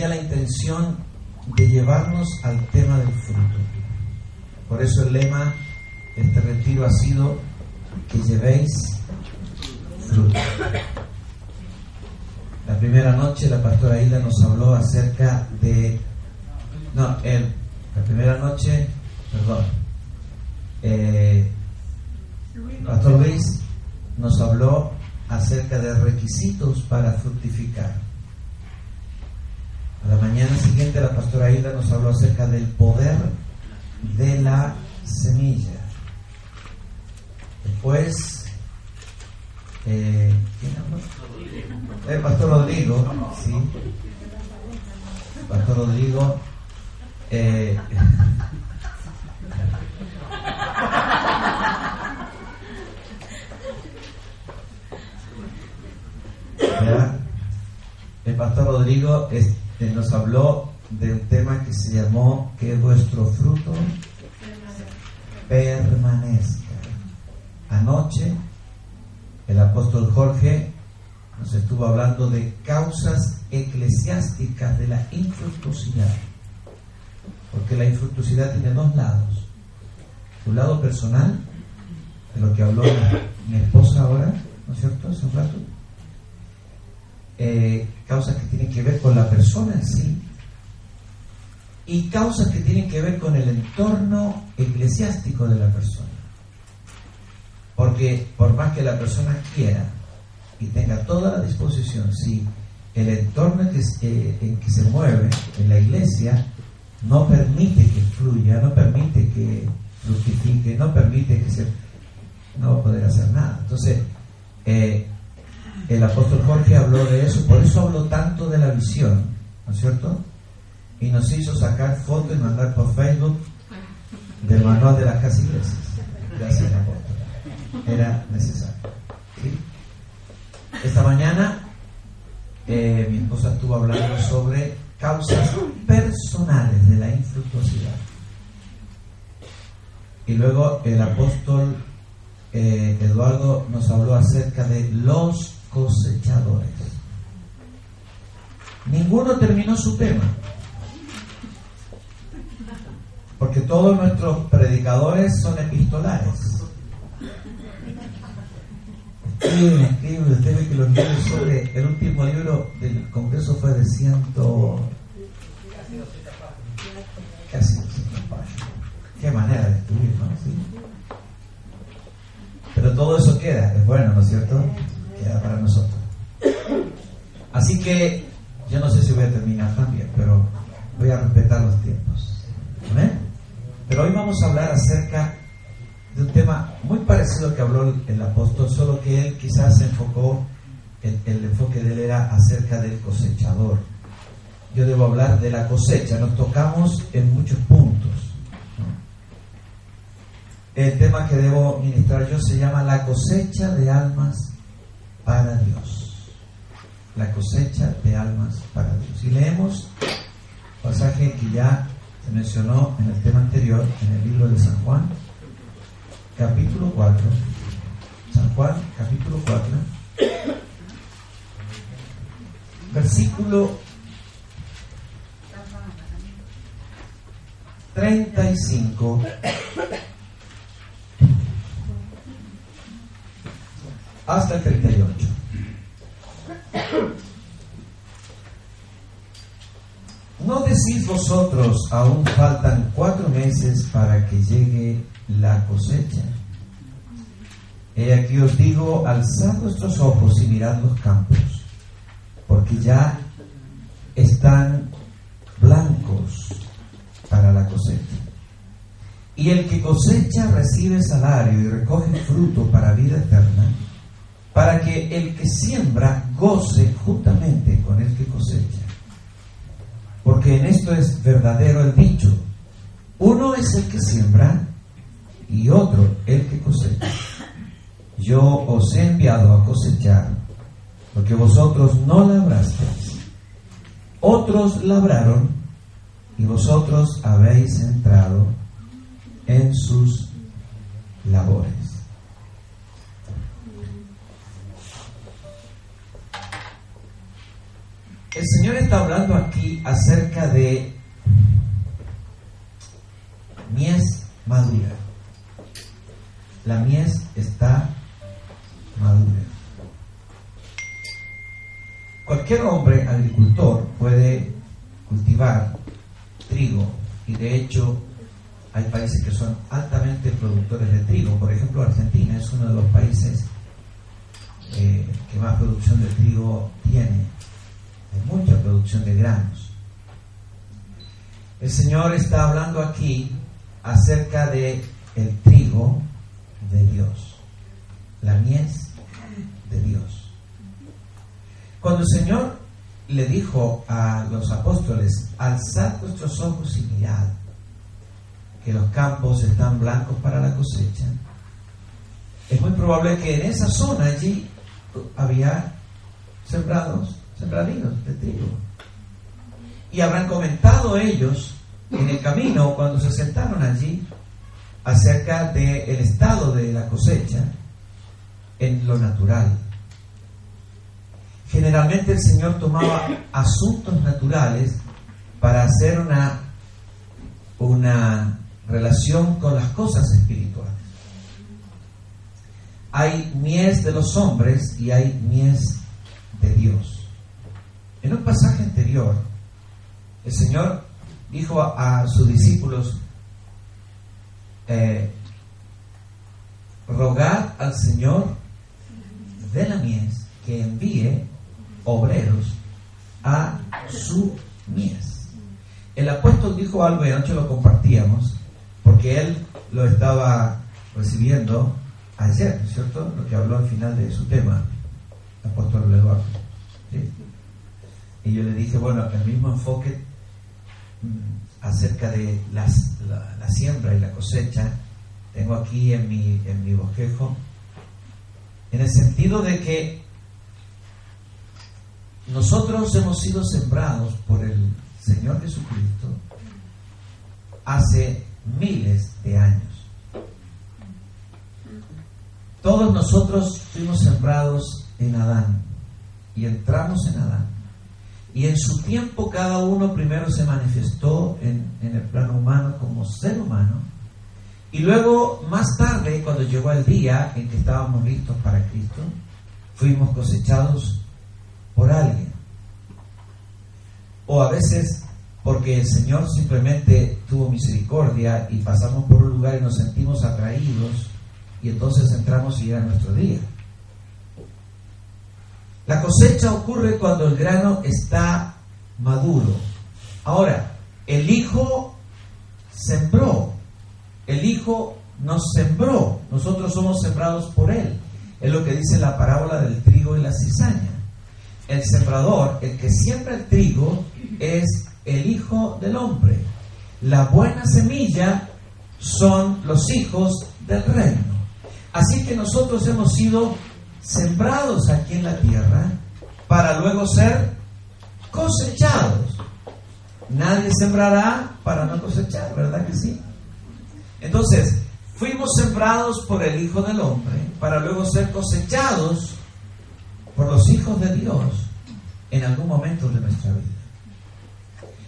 tenía la intención de llevarnos al tema del fruto. Por eso el lema de este retiro ha sido que llevéis fruto. La primera noche la pastora Hilda nos habló acerca de... No, el, la primera noche, perdón, eh, Pastor Luis nos habló acerca de requisitos para fructificar. A la mañana siguiente la pastora Hilda nos habló acerca del poder de la semilla. Después, eh, ¿quién habló? El pastor Rodrigo, sí. El pastor Rodrigo. Eh, el pastor Rodrigo nos habló de un tema que se llamó que vuestro fruto permanezca. Anoche el apóstol Jorge nos estuvo hablando de causas eclesiásticas de la infructuosidad. Porque la infructuosidad tiene dos lados. Un lado personal, de lo que habló mi, esposa ahora, ¿no es cierto? Hace un rato. Eh, causas que tienen que ver con la persona en sí y causas que tienen que ver con el entorno eclesiástico de la persona. Porque por más que la persona quiera y tenga toda la disposición, si el entorno en que, eh, se mueve en la iglesia no permite que fluya, no permite que fructifique, no permite que se... no va a poder hacer nada. Entonces, eh, el apóstol Jorge habló de eso, por eso habló tanto de la visión, ¿no es cierto? Y nos hizo sacar fotos y mandar por Facebook del manual de las casas iglesias. Gracias, apóstol. Era necesario. Esta mañana eh, mi esposa estuvo hablando sobre causas personales de la infructuosidad. Y luego el apóstol eh, Eduardo nos habló acerca de los cosechadores. Ninguno terminó su tema. Porque todos nuestros predicadores son epistolares. Escriben, escriben, usted ve que los libros sobre el último libro del Congreso fue de ciento casi Qué manera de escribir, ¿no? Pero todo eso queda, es bueno, ¿no es cierto? Queda para nosotros. Así que yo no sé si voy a terminar también, pero voy a respetar los tiempos. Pero hoy vamos a hablar acerca de un tema muy parecido al que habló el, apóstol, solo que él quizás se enfocó, el, el enfoque de él era acerca del cosechador. Yo debo hablar de la cosecha, nos tocamos en muchos puntos el tema que debo ministrar yo se llama la cosecha de almas para Dios. La cosecha de almas para Dios. Y leemos pasaje que ya se mencionó en el tema anterior, en el libro de San Juan, capítulo 4. San Juan, capítulo 4, versículo 35 hasta el 38. ¿No decís vosotros, aún faltan cuatro meses para que llegue la cosecha? He aquí os digo, alzad vuestros ojos y mirad los campos, porque ya están blancos para la cosecha. Y el que cosecha recibe salario y recoge fruto para vida eterna para que el que siembra goce juntamente con el que cosecha. Porque en esto es verdadero el dicho, uno es el que siembra y otro el que cosecha. Yo os he enviado a cosechar porque vosotros no labrasteis, otros labraron y vosotros habéis entrado en sus labores. El Señor está hablando aquí acerca de mies madura. La mies está madura. Cualquier hombre agricultor puede cultivar trigo y de hecho hay países que son altamente productores de trigo. Por ejemplo, Argentina es uno de los países eh, que más producción de trigo tiene. Hay mucha producción de granos. El Señor está hablando aquí acerca de el trigo de Dios, la mies de Dios. Cuando el Señor le dijo a los apóstoles, alzad vuestros ojos y mirad, que los campos están blancos para la cosecha, es muy probable que en esa zona allí había sembrados, de trigo. Y habrán comentado ellos en el camino cuando se sentaron allí acerca del estado de la cosecha en lo natural. Generalmente el Señor tomaba asuntos naturales para hacer una, una relación con las cosas espirituales. Hay mies de los hombres y hay mies de Dios. En un pasaje anterior, el Señor dijo a, sus discípulos, eh, rogad al Señor de la mies que envíe obreros a su mies. El apóstol dijo algo y anoche lo compartíamos, porque él lo estaba recibiendo ayer, ¿cierto? Lo que habló al final de su tema, el apóstol Eduardo. Y yo le dije, bueno, el mismo enfoque mm, acerca de las, la, siembra y la cosecha, tengo aquí en mi, en mi bosquejo, en el sentido de que nosotros hemos sido sembrados por el Señor Jesucristo hace miles de años. Todos nosotros fuimos sembrados en Adán y entramos en Adán. Y en su tiempo cada uno primero se manifestó en, el plano humano como ser humano. Y luego, más tarde, cuando llegó el día en que estábamos listos para Cristo, fuimos cosechados por alguien. O a veces porque el Señor simplemente tuvo misericordia y pasamos por un lugar y nos sentimos atraídos y entonces entramos y era nuestro día. La cosecha ocurre cuando el grano está maduro. Ahora, el Hijo sembró, el Hijo nos sembró, nosotros somos sembrados por Él. Es lo que dice la parábola del trigo y la cizaña. El sembrador, el que siembra el trigo, es el Hijo del Hombre. La buena semilla son los hijos del reino. Así que nosotros hemos sido sembrados aquí en la tierra para luego ser cosechados. Nadie sembrará para no cosechar, ¿verdad que sí? Entonces, fuimos sembrados por el Hijo del Hombre para luego ser cosechados por los hijos de Dios en algún momento de nuestra vida.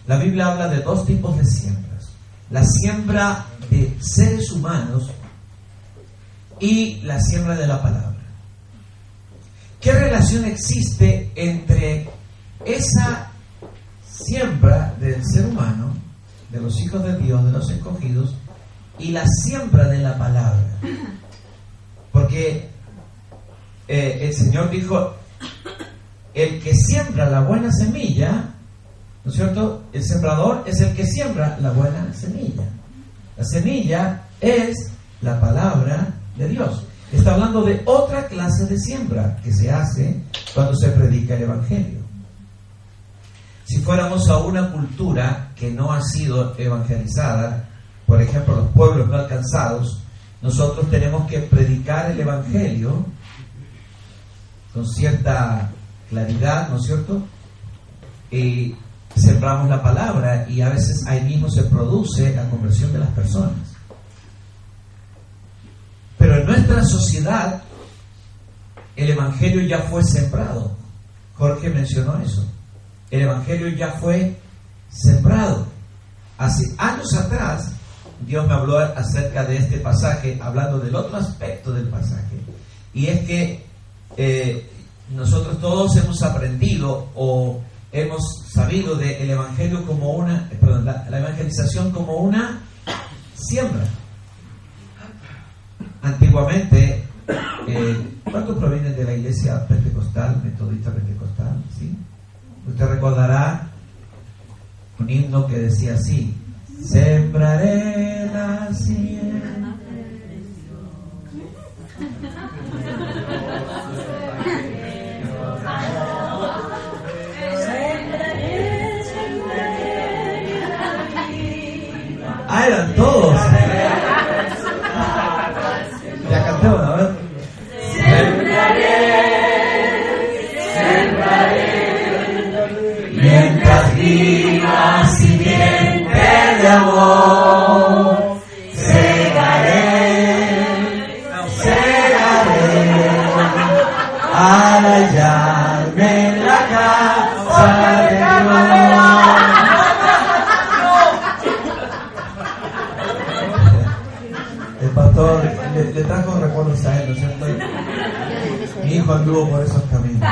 La Biblia habla de dos tipos de siembras. La siembra de seres humanos y la siembra de la palabra. ¿Qué relación existe entre esa siembra del ser humano, de los hijos de Dios, de los escogidos, y la siembra de la palabra? Porque eh, el Señor dijo, el que siembra la buena semilla, ¿No es cierto? El sembrador es el que siembra la buena semilla. La semilla es la palabra de Dios. Está hablando de otra clase de siembra que se hace cuando se predica el Evangelio. Si fuéramos a una cultura que no ha sido evangelizada, por ejemplo los pueblos no alcanzados, nosotros tenemos que predicar el Evangelio con cierta claridad, ¿no es cierto? Y sembramos la palabra y a veces ahí mismo se produce la conversión de las personas. Pero en nuestra sociedad el Evangelio ya fue sembrado. Jorge mencionó eso. el Evangelio ya fue sembrado. Hace años atrás, Dios me habló acerca de este pasaje, hablando del otro aspecto del pasaje. Y es que eh, nosotros todos hemos aprendido o hemos sabido del Evangelio como una, perdón, la, evangelización como una siembra. Antiguamente, eh, ¿cuántos provienen de la iglesia pentecostal, metodista pentecostal? ¿sí? Usted recordará un himno que decía así, sembraré la siembra. Ah, todos. Amor, segaré, segaré, al hallarme en la casa de Dios. El pastor le, trajo recuerdos a él, ¿no cierto? Mi hijo anduvo por esos caminos.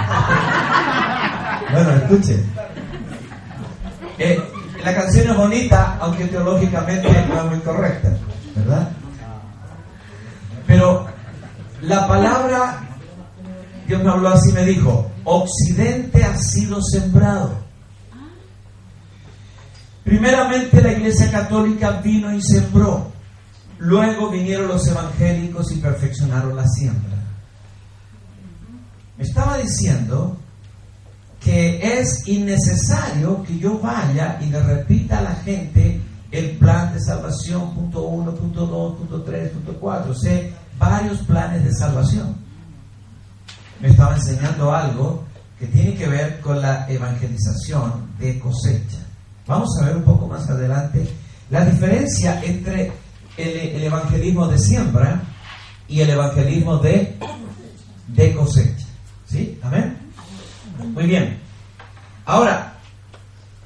Bueno, escuchen. La canción es bonita, aunque teológicamente no es muy correcta, ¿verdad? Pero la palabra, Dios me habló así, me dijo, Occidente ha sido sembrado. Primeramente la Iglesia Católica vino y sembró. Luego vinieron los evangélicos y perfeccionaron la siembra. Me estaba diciendo que es innecesario que yo vaya y le repita a la gente el plan de salvación, punto 1, punto 2, punto 3, punto 4. Sé varios planes de salvación. Me estaba enseñando algo que tiene que ver con la evangelización de cosecha. Vamos a ver un poco más adelante la diferencia entre el, el evangelismo de siembra y el evangelismo de, de cosecha. ¿Sí? Amén. Muy bien. Ahora,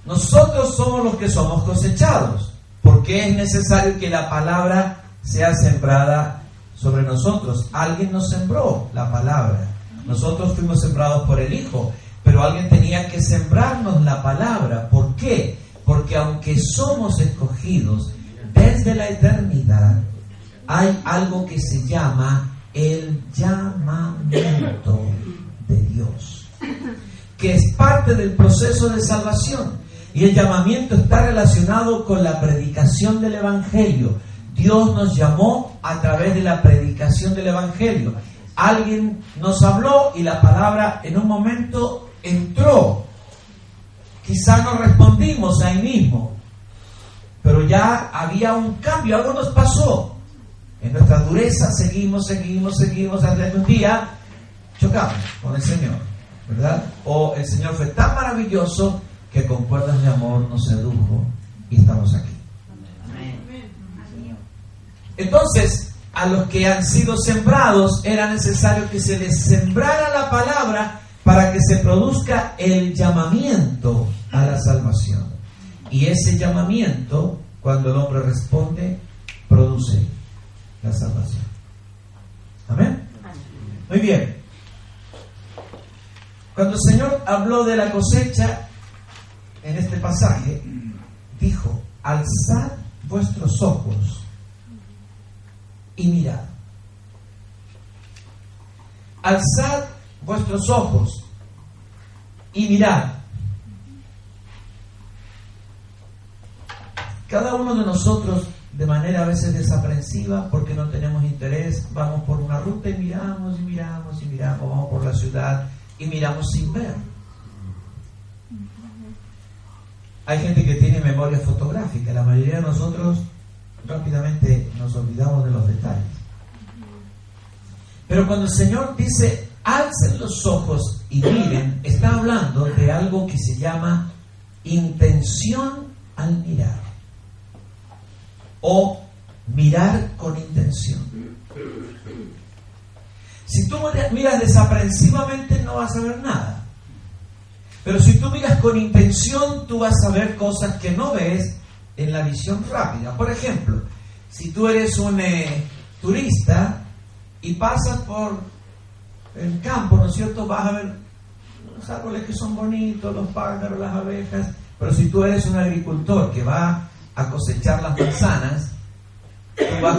nosotros somos los que somos cosechados, porque es necesario que la palabra sea sembrada sobre nosotros. Alguien nos sembró la palabra. Nosotros fuimos sembrados por el Hijo, pero alguien tenía que sembrarnos la palabra. ¿Por qué? Porque aunque somos escogidos desde la eternidad, hay algo que se llama el llamamiento de Dios, que es parte del proceso de salvación. Y el llamamiento está relacionado con la predicación del Evangelio. Dios nos llamó a través de la predicación del Evangelio. Alguien nos habló y la palabra en un momento entró. Quizá no respondimos ahí mismo, pero ya había un cambio, algo nos pasó. En nuestra dureza seguimos, seguimos, seguimos, hasta que un día chocamos con el Señor, ¿verdad? O el Señor fue tan maravilloso que con cuerdas de amor nos sedujo y estamos aquí. Entonces, a los que han sido sembrados era necesario que se les sembrara la palabra para que se produzca el llamamiento a la salvación. Y ese llamamiento, cuando el hombre responde, produce la salvación. Amén. Muy bien. Cuando el Señor habló de la cosecha en este pasaje, dijo, alzad vuestros ojos y mirad. Alzad vuestros ojos y mirad. Cada uno de nosotros, de manera a veces desaprensiva, porque no tenemos interés, vamos por una ruta y miramos y miramos y miramos, vamos por la ciudad y miramos sin ver. Hay gente que tiene memoria fotográfica, la mayoría de nosotros rápidamente nos olvidamos de los detalles. Pero cuando el Señor dice, alcen los ojos y miren, está hablando de algo que se llama intención al mirar. O mirar con intención. Si tú miras desaprensivamente no vas a ver nada. Pero si tú miras con intención, tú vas a ver cosas que no ves en la visión rápida. Por ejemplo, si tú eres un eh, turista y pasas por el campo, ¿no es cierto? Vas a ver los árboles que son bonitos, los pájaros, las abejas. Pero si tú eres un agricultor que va a cosechar las manzanas,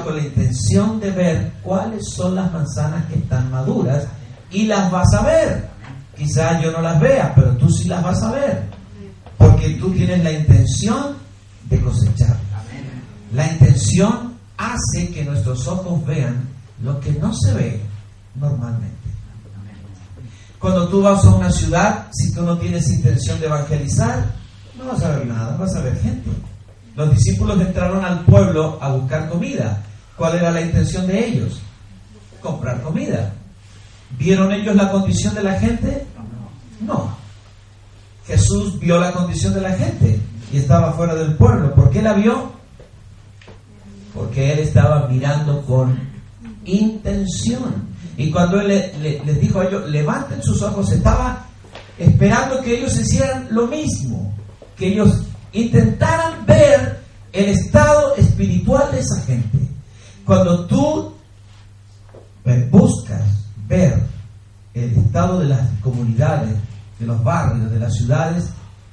con la intención de ver cuáles son las manzanas que están maduras y las vas a ver. Quizás yo no las vea, pero tú sí las vas a ver. Porque tú tienes la intención de cosechar. La intención hace que nuestros ojos vean lo que no se ve normalmente. Cuando tú vas a una ciudad, si tú no tienes intención de evangelizar, no vas a ver nada, vas a ver gente. Los discípulos entraron al pueblo a buscar comida. ¿Cuál era la intención de ellos? Comprar comida. ¿Vieron ellos la condición de la gente? No. Jesús vio la condición de la gente y estaba fuera del pueblo. ¿Por qué la vio? Porque él estaba mirando con intención. Y cuando él les dijo a ellos, levanten sus ojos, estaba esperando que ellos hicieran lo mismo, que ellos intentaran ver el estado espiritual de esa gente. Cuando tú buscas ver el estado de las comunidades, de los barrios, de las ciudades,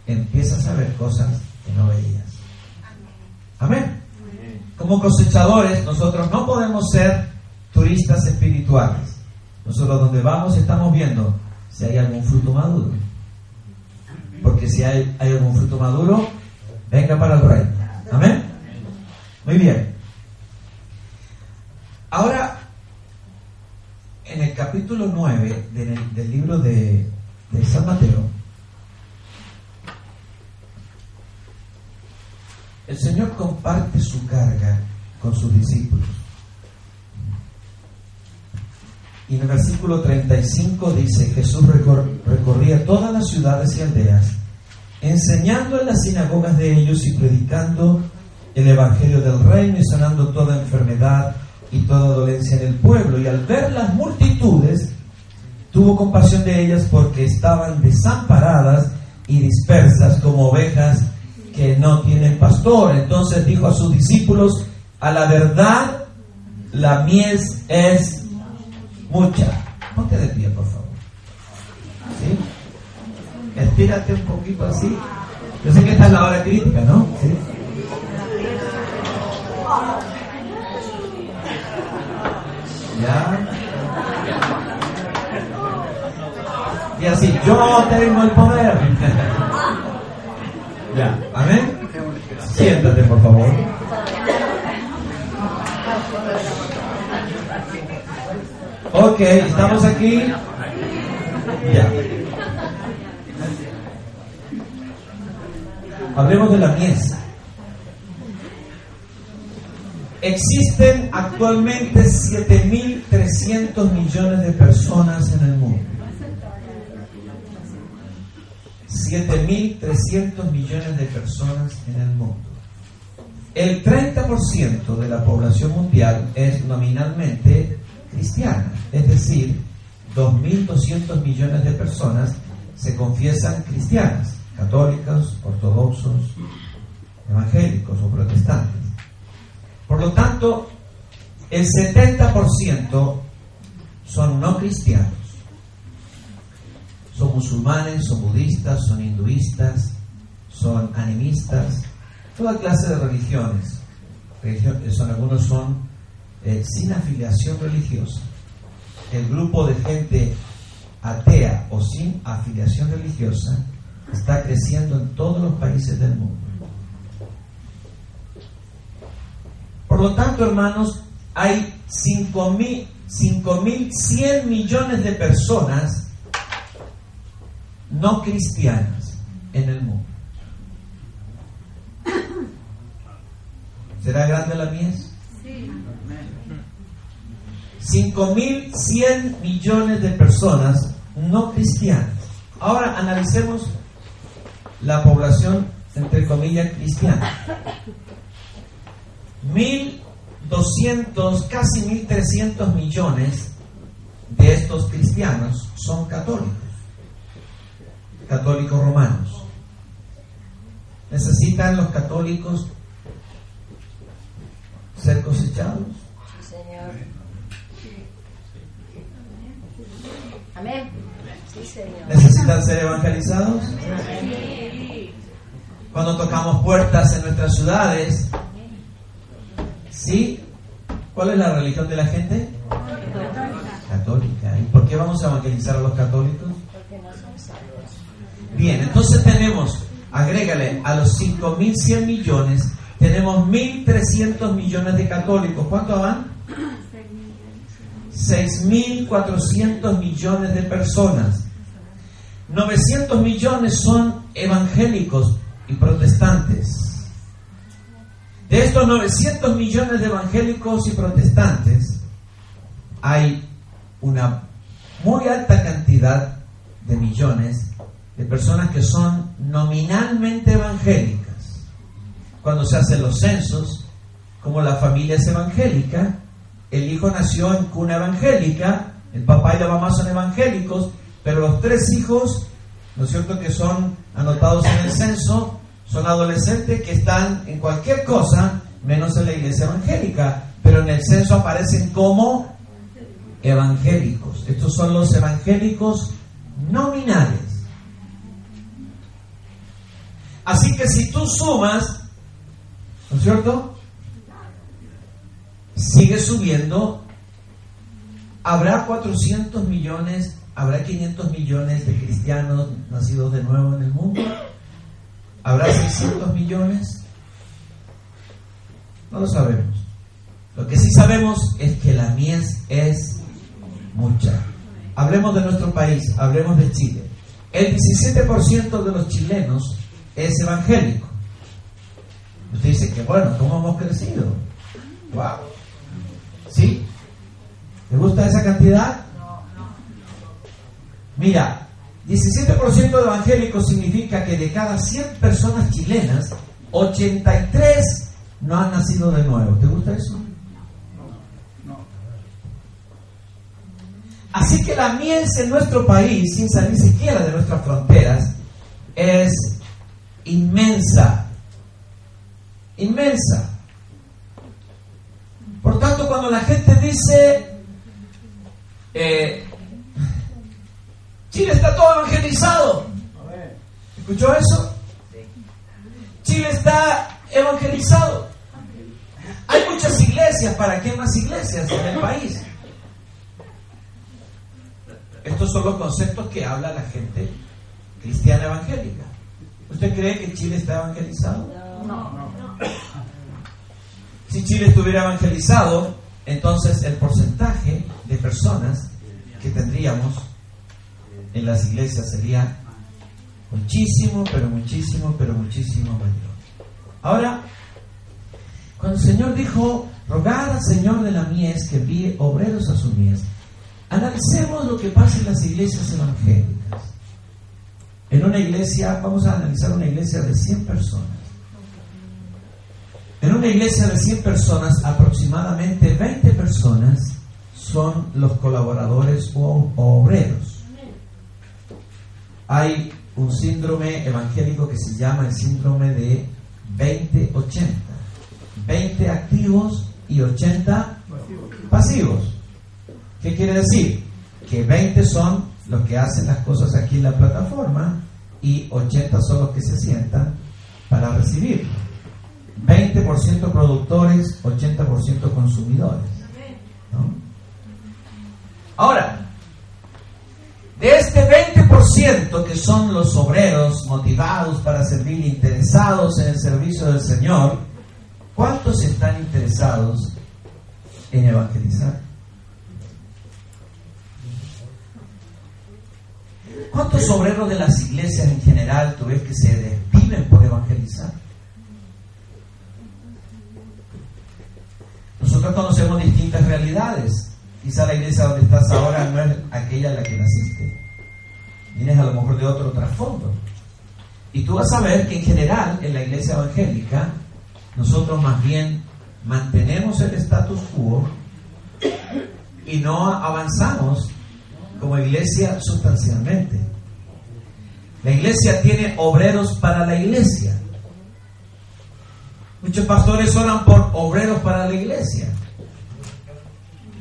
empiezas a ver cosas que no veías. Amén. Como cosechadores, nosotros no podemos ser turistas espirituales. Nosotros donde vamos estamos viendo si hay algún fruto maduro. Porque si hay algún fruto maduro, venga para el rey. Amén. Muy bien. Ahora, en el capítulo 9 del, libro de, de San Mateo, el Señor comparte su carga con sus discípulos. Y en el versículo 35 dice, Jesús recorría todas las ciudades y aldeas, enseñando en las sinagogas de ellos y predicando el Evangelio del reino y sanando toda enfermedad y toda dolencia en el pueblo. Y al ver las multitudes, tuvo compasión de ellas porque estaban desamparadas y dispersas como ovejas que no tienen pastor. Entonces dijo a sus discípulos, a la verdad, la mies es mucha. Ponte de pie, por favor. ¿Sí? Estírate un poquito así. Yo sé que esta es la hora crítica, ¿no? ¿Sí? ¿Ya? Y así, yo tengo el poder. ya, amén. Siéntate, por favor. Ok, estamos aquí. Ya. Hablemos de la mies. Existen actualmente 7.300 millones de personas en el mundo. 7.300 millones de personas en el mundo. El 30% de la población mundial es nominalmente cristiana, es decir, 2.200 millones de personas se confiesan cristianas, católicos, ortodoxos, evangélicos o protestantes. Por lo tanto, el 70% son no cristianos. Son musulmanes, son budistas, son hinduistas, son animistas, toda clase de religiones. son, algunos son eh, sin afiliación religiosa. El grupo de gente atea o sin afiliación religiosa está creciendo en todos los países del mundo. Por lo tanto, hermanos, hay 5.100 millones de personas no cristianas en el mundo. ¿Será grande la mies? 5.100 millones de personas no cristianas. Ahora analicemos la población, entre comillas, cristiana. 1.200, casi 1.300 millones de estos cristianos son católicos. católicos romanos. ¿Necesitan los católicos ser cosechados? Señor. Amén. Sí, Señor. ¿Necesitan ser evangelizados? Cuando tocamos puertas en nuestras ciudades, ¿sí? ¿Cuál es la religión de la gente? Católica. ¿Y por qué vamos a evangelizar a los católicos? Porque no son salvos. Bien, entonces tenemos, agrégale, a los 5.100 millones, tenemos 1.300 millones de católicos. ¿Cuánto van? 6.400 millones de personas. 900 millones son evangélicos y protestantes. De estos 900 millones de evangélicos y protestantes, hay una muy alta cantidad de millones de personas que son nominalmente evangélicas. Cuando se hacen los censos, como la familia es evangélica, el hijo nació en cuna evangélica, el papá y la mamá son evangélicos, pero los tres hijos, ¿no es cierto?, que son anotados en el censo, son adolescentes que están en cualquier cosa, menos en la iglesia evangélica, pero en el censo aparecen como evangélicos. Estos son los evangélicos nominales. Así que si tú sumas, ¿no es cierto? Sigue subiendo. Habrá 400 millones, habrá 500 millones de cristianos nacidos de nuevo en el mundo. ¿Habrá 600 millones? No lo sabemos. Lo que sí sabemos es que la mies es mucha. Hablemos de nuestro país, hablemos de Chile. El 17% de los chilenos es evangélico. Usted dice que bueno, ¿cómo hemos crecido? ¡Wow! ¿Sí? ¿Te gusta esa cantidad? Mira, 17% de evangélicos significa que de cada 100 personas chilenas, 83 no han nacido de nuevo. ¿Te gusta eso? Así que la mies en nuestro país, sin salir siquiera de nuestras fronteras, es inmensa. Inmensa. Por tanto, cuando la gente dice, eh, Chile está todo evangelizado, ¿escuchó eso? Chile está evangelizado. Hay muchas iglesias, ¿para qué más iglesias en el país? Estos son los conceptos que habla la gente cristiana evangélica. ¿Usted cree que Chile está evangelizado? No. Si Chile estuviera evangelizado, entonces el porcentaje de personas que tendríamos en las iglesias sería muchísimo, pero muchísimo, pero muchísimo mayor. Ahora, cuando el Señor dijo, rogad al Señor de la mies que envíe obreros a su mies, analicemos lo que pasa en las iglesias evangélicas. En una iglesia, vamos a analizar una iglesia de 100 personas. En una iglesia de 100 personas, aproximadamente 20 personas son los colaboradores o, obreros. Hay un síndrome evangélico que se llama el síndrome de 20-80. 20 activos y 80 pasivos. ¿Qué quiere decir? Que 20 son los que hacen las cosas aquí en la plataforma y 80 son los que se sientan para recibir. 20% productores, 80% consumidores. ¿no? Ahora, de este 20% que son los obreros motivados para servir, interesados en el servicio del Señor, ¿cuántos están interesados en evangelizar? ¿Cuántos obreros de las iglesias en general tú ves que se desviven por evangelizar? Nosotros conocemos distintas realidades. Quizá la iglesia donde estás ahora no es aquella en la que naciste. Vienes a lo mejor de otro trasfondo. Y tú vas a ver que en general en la iglesia evangélica nosotros más bien mantenemos el status quo y no avanzamos como iglesia sustancialmente. La iglesia tiene obreros para la iglesia. Muchos pastores oran por obreros para la iglesia.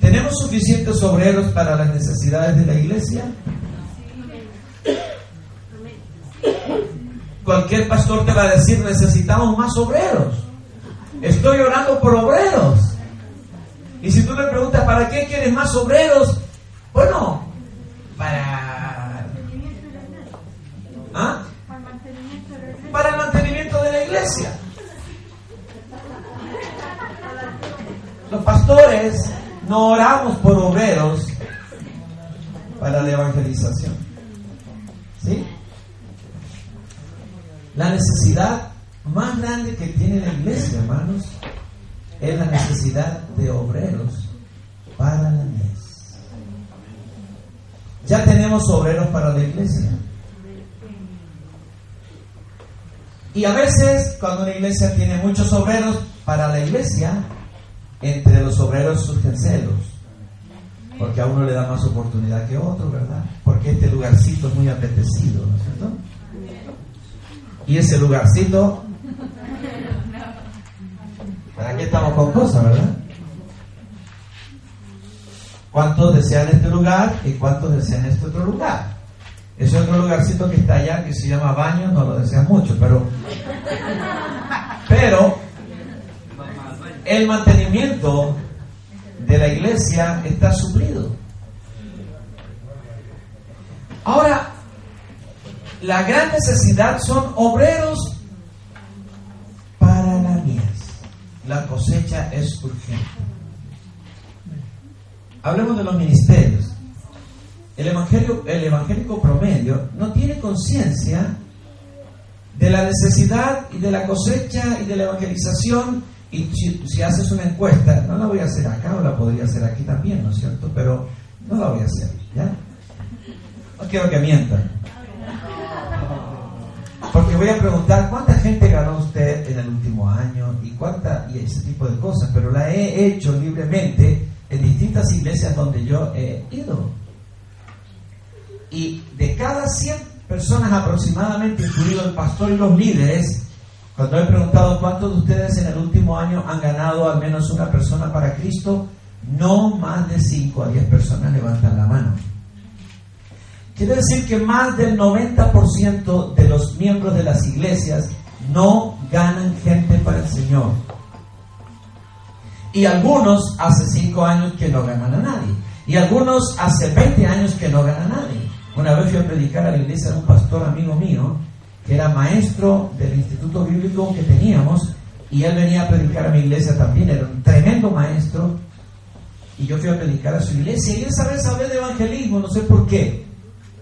¿Tenemos suficientes obreros para las necesidades de la iglesia? Cualquier pastor te va a decir, necesitamos más obreros. Estoy orando por obreros. Y si tú le preguntas, ¿para qué quieres más obreros? Bueno, para... ¿Ah? Para el mantenimiento de la iglesia. Los pastores no oramos por obreros para la evangelización. ¿Sí? La necesidad más grande que tiene la iglesia, hermanos, es la necesidad de obreros para la mies. Ya tenemos obreros para la iglesia. Y a veces, cuando una iglesia tiene muchos obreros para la iglesia, entre los obreros surgen celos. Porque a uno le da más oportunidad que a otro, ¿verdad? Porque este lugarcito es muy apetecido, ¿no es cierto? Y ese lugarcito Aquí estamos con cosas, ¿verdad? ¿Cuántos desean este lugar y cuántos desean este otro lugar? Ese otro lugarcito que está allá, que se llama baño, no lo desean mucho, pero. Pero. El mantenimiento de la iglesia está suplido. Ahora, la gran necesidad son obreros la cosecha es urgente. Hablemos de los ministerios. El, evangelio, el evangélico promedio no tiene conciencia de la necesidad y de la cosecha y de la evangelización. Y si, haces una encuesta, no la voy a hacer acá, o la podría hacer aquí también, ¿no es cierto? Pero no la voy a hacer, ¿ya? No quiero que mientan. Porque voy a preguntar cuánta gente ganó usted en el último año y cuánta y ese tipo de cosas, pero la he hecho libremente en distintas iglesias donde yo he ido. Y de cada 100 personas aproximadamente, incluido el pastor y los líderes, cuando he preguntado cuántos de ustedes en el último año han ganado al menos una persona para Cristo, no más de 5 a 10 personas levantan la mano. Quiere decir que más del 90% de los miembros de las iglesias no ganan gente para el Señor. Y algunos hace 5 años que no ganan a nadie. Y algunos hace 20 años que no ganan a nadie. Una vez fui a predicar a la iglesia de un pastor amigo mío, que era maestro del instituto bíblico que teníamos, y él venía a predicar a mi iglesia también, era un tremendo maestro, y yo fui a predicar a su iglesia, y esa vez hablé de evangelismo, no sé por qué,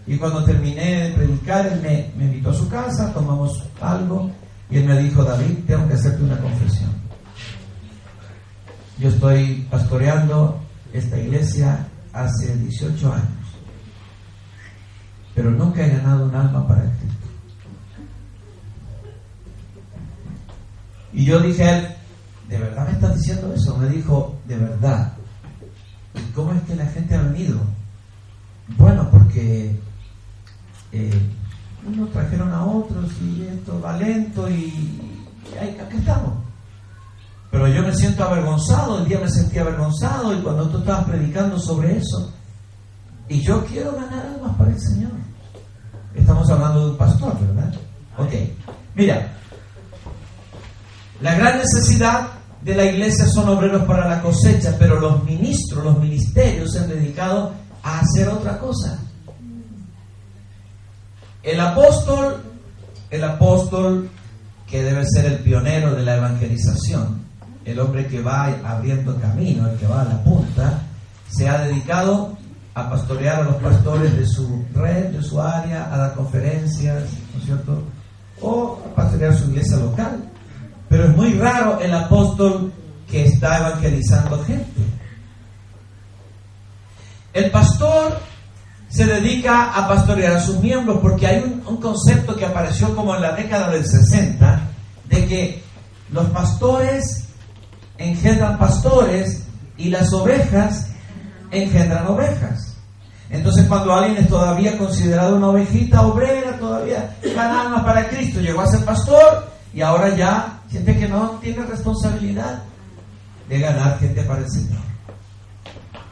y cuando terminé de predicar, él me, me invitó a su casa, tomamos algo y él me dijo, David, tengo que hacerte una confesión. Yo estoy pastoreando esta iglesia hace 18 años, pero nunca he ganado un alma para Cristo. Y yo dije a él, ¿de verdad me estás diciendo eso? Me dijo, de verdad. ¿Y cómo es que la gente ha venido? Bueno, porque eh, unos trajeron a otros y esto va lento y, ahí, acá estamos. Pero yo me siento avergonzado, el día me sentí avergonzado y cuando tú estabas predicando sobre eso, y yo quiero ganar almas para el Señor. Estamos hablando de un pastor, ¿verdad? Ok, mira, la gran necesidad de la iglesia son obreros para la cosecha, pero los ministros, los ministerios se han dedicado a hacer otra cosa. El apóstol, el apóstol que debe ser el pionero de la evangelización, el hombre que va abriendo camino, el que va a la punta, se ha dedicado a pastorear a los pastores de su red, de su área, a dar conferencias, ¿no es cierto? O a pastorear su iglesia local. Pero es muy raro el apóstol que está evangelizando gente. El pastor se dedica a pastorear a sus miembros, porque hay un, concepto que apareció como en la década del 60, de que los pastores engendran pastores y las ovejas engendran ovejas. Entonces cuando alguien es todavía considerado una ovejita obrera, todavía gana almas para Cristo, llegó a ser pastor y ahora ya siente que no tiene responsabilidad de ganar gente para el Señor.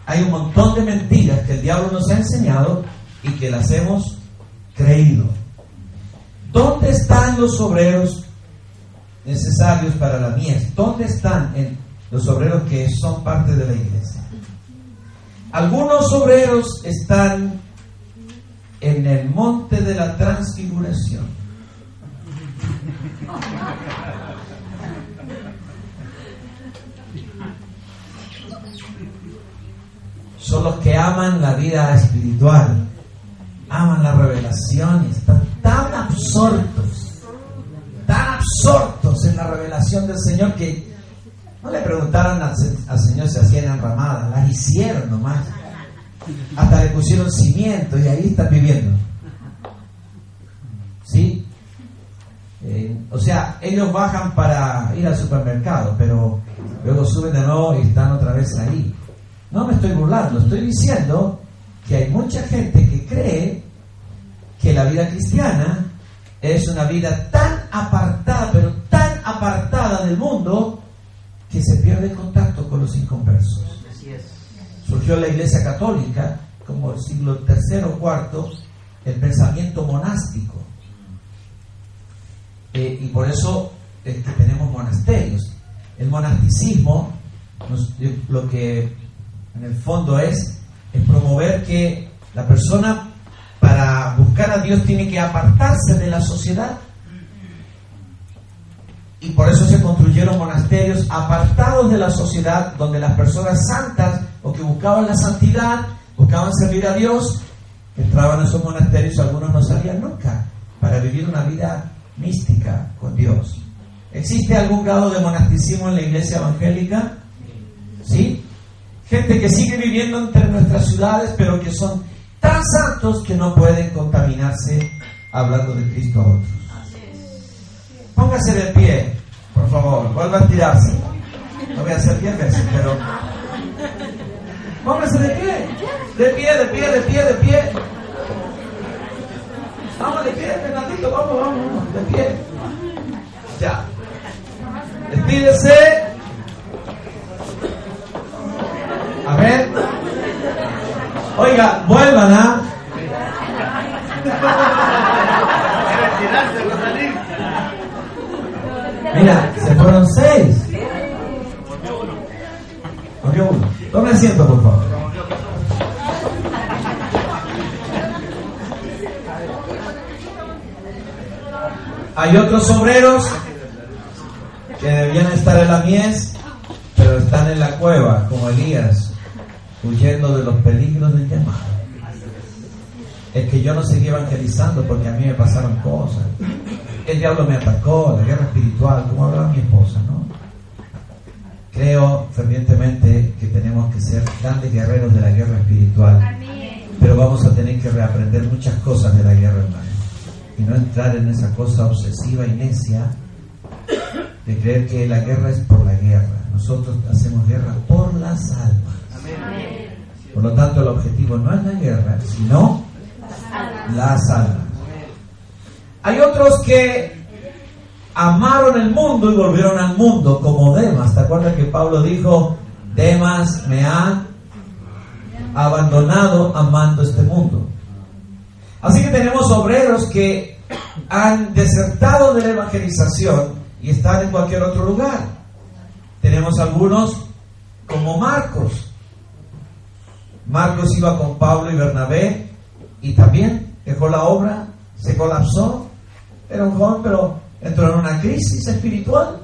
Hay un montón de mentiras que el diablo nos ha enseñado y que las hemos creído. ¿Dónde están los obreros necesarios para la mies? ¿Dónde están los obreros que son parte de la iglesia? Algunos obreros están en el monte de la transfiguración. Son los que aman la vida espiritual, aman la revelación y están tan absortos, tan absortos en la revelación del Señor que no le preguntaron al, Señor si hacían enramadas, las hicieron nomás. Hasta le pusieron cimiento y ahí están viviendo. ¿Sí? Eh, o sea, ellos bajan para ir al supermercado, pero luego suben de nuevo y están otra vez ahí. No me estoy burlando, estoy diciendo que hay mucha gente que cree que la vida cristiana es una vida tan apartada, pero tan apartada del mundo, que se pierde contacto con los inconversos. Surgió la Iglesia Católica, como el siglo III o IV, el pensamiento monástico. Eh, y por eso es que tenemos monasterios. El monasticismo, lo que en el fondo es, promover que la persona para buscar a Dios tiene que apartarse de la sociedad y por eso se construyeron monasterios apartados de la sociedad, donde las personas santas o que buscaban la santidad, buscaban servir a Dios, entraban a esos monasterios algunos no salían nunca para vivir una vida mística con Dios. ¿Existe algún grado de monasticismo en la iglesia evangélica? ¿Sí? Gente que sigue viviendo entre nuestras ciudades, pero que son tan santos que no pueden contaminarse hablando de Cristo a otros. Póngase de pie, por favor, vuelva a tirarse. Lo voy a hacer diez veces, pero. Póngase de pie, de pie, de pie, de pie, de pie. Vamos de pie, Fernandito, vamos, vamos, vamos, de pie. Ya. Despídese. A ver. Oiga, vuelvan a. Mira, se fueron seis. Volvió uno. Tome asiento, por favor. Hay otros obreros que debían estar en la mies, pero están en la cueva, como Elías, huyendo de los peligros del llamado. Es que yo no seguí evangelizando porque a mí me pasaron cosas el diablo me atacó, la guerra espiritual, como hablaba mi esposa, ¿no? Creo fervientemente que tenemos que ser grandes guerreros de la guerra espiritual, pero vamos a tener que reaprender muchas cosas de la guerra, hermano, y no entrar en esa cosa obsesiva y necia de creer que la guerra es por la guerra. Nosotros hacemos guerra por las almas. Por lo tanto, el objetivo no es la guerra, sino las almas. Hay otros que amaron el mundo y volvieron al mundo, como Demas. ¿Te acuerdas que Pablo dijo, Demas me ha abandonado amando este mundo? Así que tenemos obreros que han desertado de la evangelización y están en cualquier otro lugar. Tenemos algunos como Marcos. Marcos iba con Pablo y Bernabé y también dejó la obra, se colapsó era un joven, pero entró en una crisis espiritual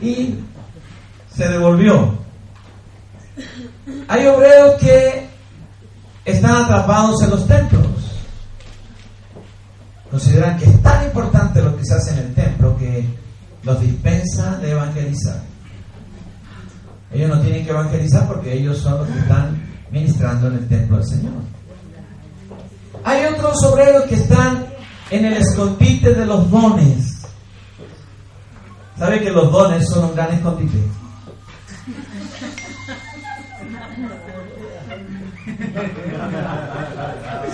y se devolvió. Hay obreros que están atrapados en los templos. Consideran que es tan importante lo que se hace en el templo que los dispensa de evangelizar. Ellos no tienen que evangelizar porque ellos son los que están ministrando en el templo del Señor. Hay otros obreros que están en el escondite de los dones. ¿Sabe que los dones son un gran escondite?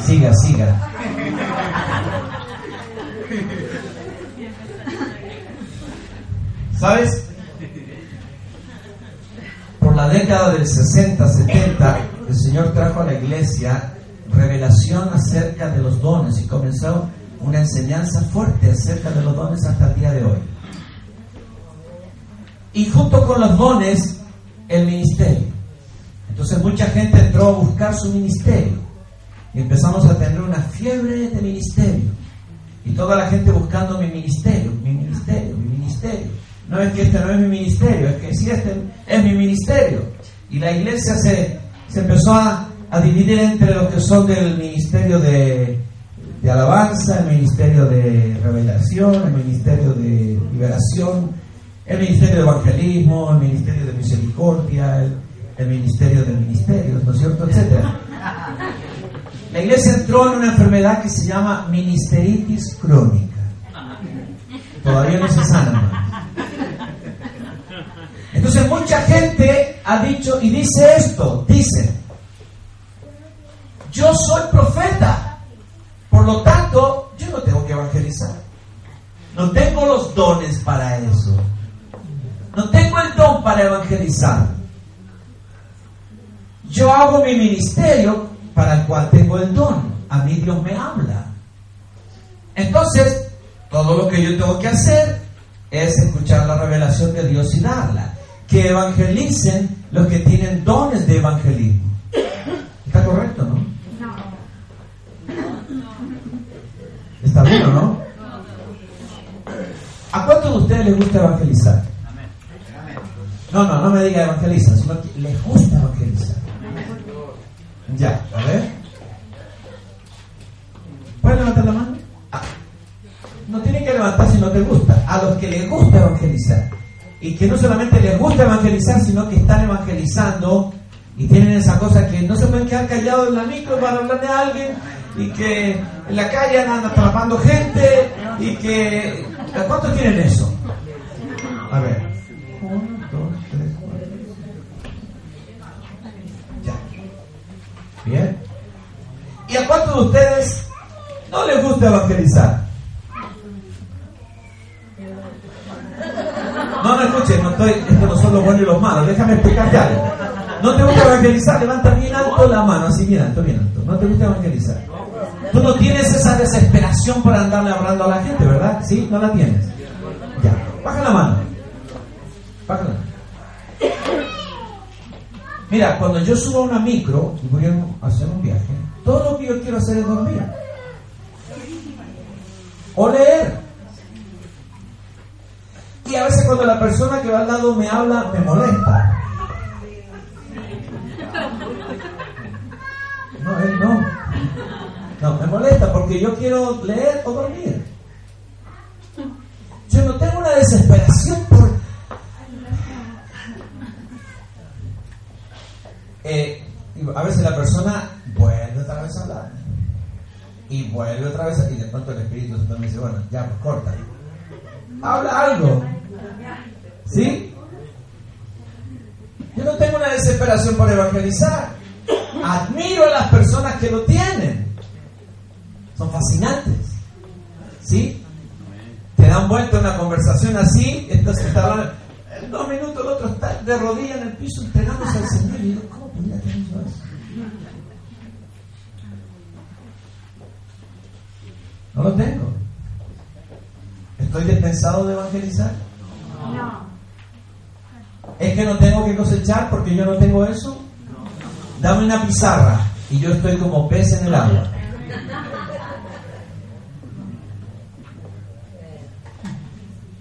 Siga, siga. ¿Sabes? Por la década del 60, 70, el Señor trajo a la iglesia revelación acerca de los dones y comenzó una enseñanza fuerte acerca de los dones hasta el día de hoy. Y junto con los dones, el ministerio. Entonces mucha gente entró a buscar su ministerio y empezamos a tener una fiebre de ministerio. Y toda la gente buscando mi ministerio, mi ministerio, mi ministerio. No es que este no es mi ministerio, es que sí, este es mi ministerio. Y la iglesia se, se empezó a, a dividir entre los que son del ministerio de, de alabanza, el ministerio de revelación, el ministerio de liberación, el ministerio de evangelismo, el ministerio de misericordia, el, ministerio de ministerios, ¿no es cierto? Etcétera. La iglesia entró en una enfermedad que se llama ministeritis crónica. Todavía no se sana. Entonces mucha gente ha dicho y dice esto, dice, yo soy profeta, por lo tanto yo no tengo que evangelizar. No tengo los dones para eso. No tengo el don para evangelizar. Yo hago mi ministerio para el cual tengo el don. A mí Dios me habla. Entonces, todo lo que yo tengo que hacer es escuchar la revelación de Dios y darla. Que evangelicen los que tienen dones de evangelismo. ¿Está correcto, no? ¿Está bien o no? ¿A cuántos de ustedes les gusta evangelizar? No, no, no me diga evangelizar, sino que les gusta evangelizar. Ya, a ver. ¿Pueden levantar la mano? Ah. No tienen que levantar si no te gusta. A los que les gusta evangelizar. Y que no solamente les gusta evangelizar, sino que están evangelizando y tienen esa cosa que no se pueden quedar callados en la micro para hablarle a alguien y que en la calle andan atrapando gente y que... ¿Cuántos tienen eso? A ver. Bien. ¿Y a cuántos de ustedes no les gusta evangelizar? No me escuchen, no estoy, estos no son los buenos y los malos, déjame explicarte algo. ¿No te gusta evangelizar? Levanta bien alto la mano, así bien alto, bien alto. ¿No te gusta evangelizar? Tú no tienes esa desesperación por andarle hablando a la gente, ¿verdad? ¿Sí? ¿No la tienes? Ya. Baja la mano. Baja la mano. Mira, cuando yo subo a una micro y voy a hacer un viaje, todo lo que yo quiero hacer es dormir. O leer. Y a veces cuando la persona que va al lado me habla, me molesta. No, él no. No, me molesta porque yo quiero leer o dormir. Yo no tengo una desesperación por... Eh, a veces la persona vuelve otra vez a hablar. Y vuelve otra vez y de pronto el Espíritu Santo me dice, bueno, ya, pues corta. Habla algo. ¿Sí? Yo no tengo una desesperación por evangelizar. Admiro a las personas que lo tienen. Son fascinantes. ¿Sí? Te dan vuelta una conversación así, entonces hablando, en dos minutos el otro está de rodillas en el piso entregándose al Señor. Y digo, ¿cómo podría tener yo eso? No lo tengo. ¿Estoy dispensado de evangelizar? No. ¿Es que no tengo que cosechar porque yo no tengo eso? Dame una pizarra y yo estoy como pez en el agua.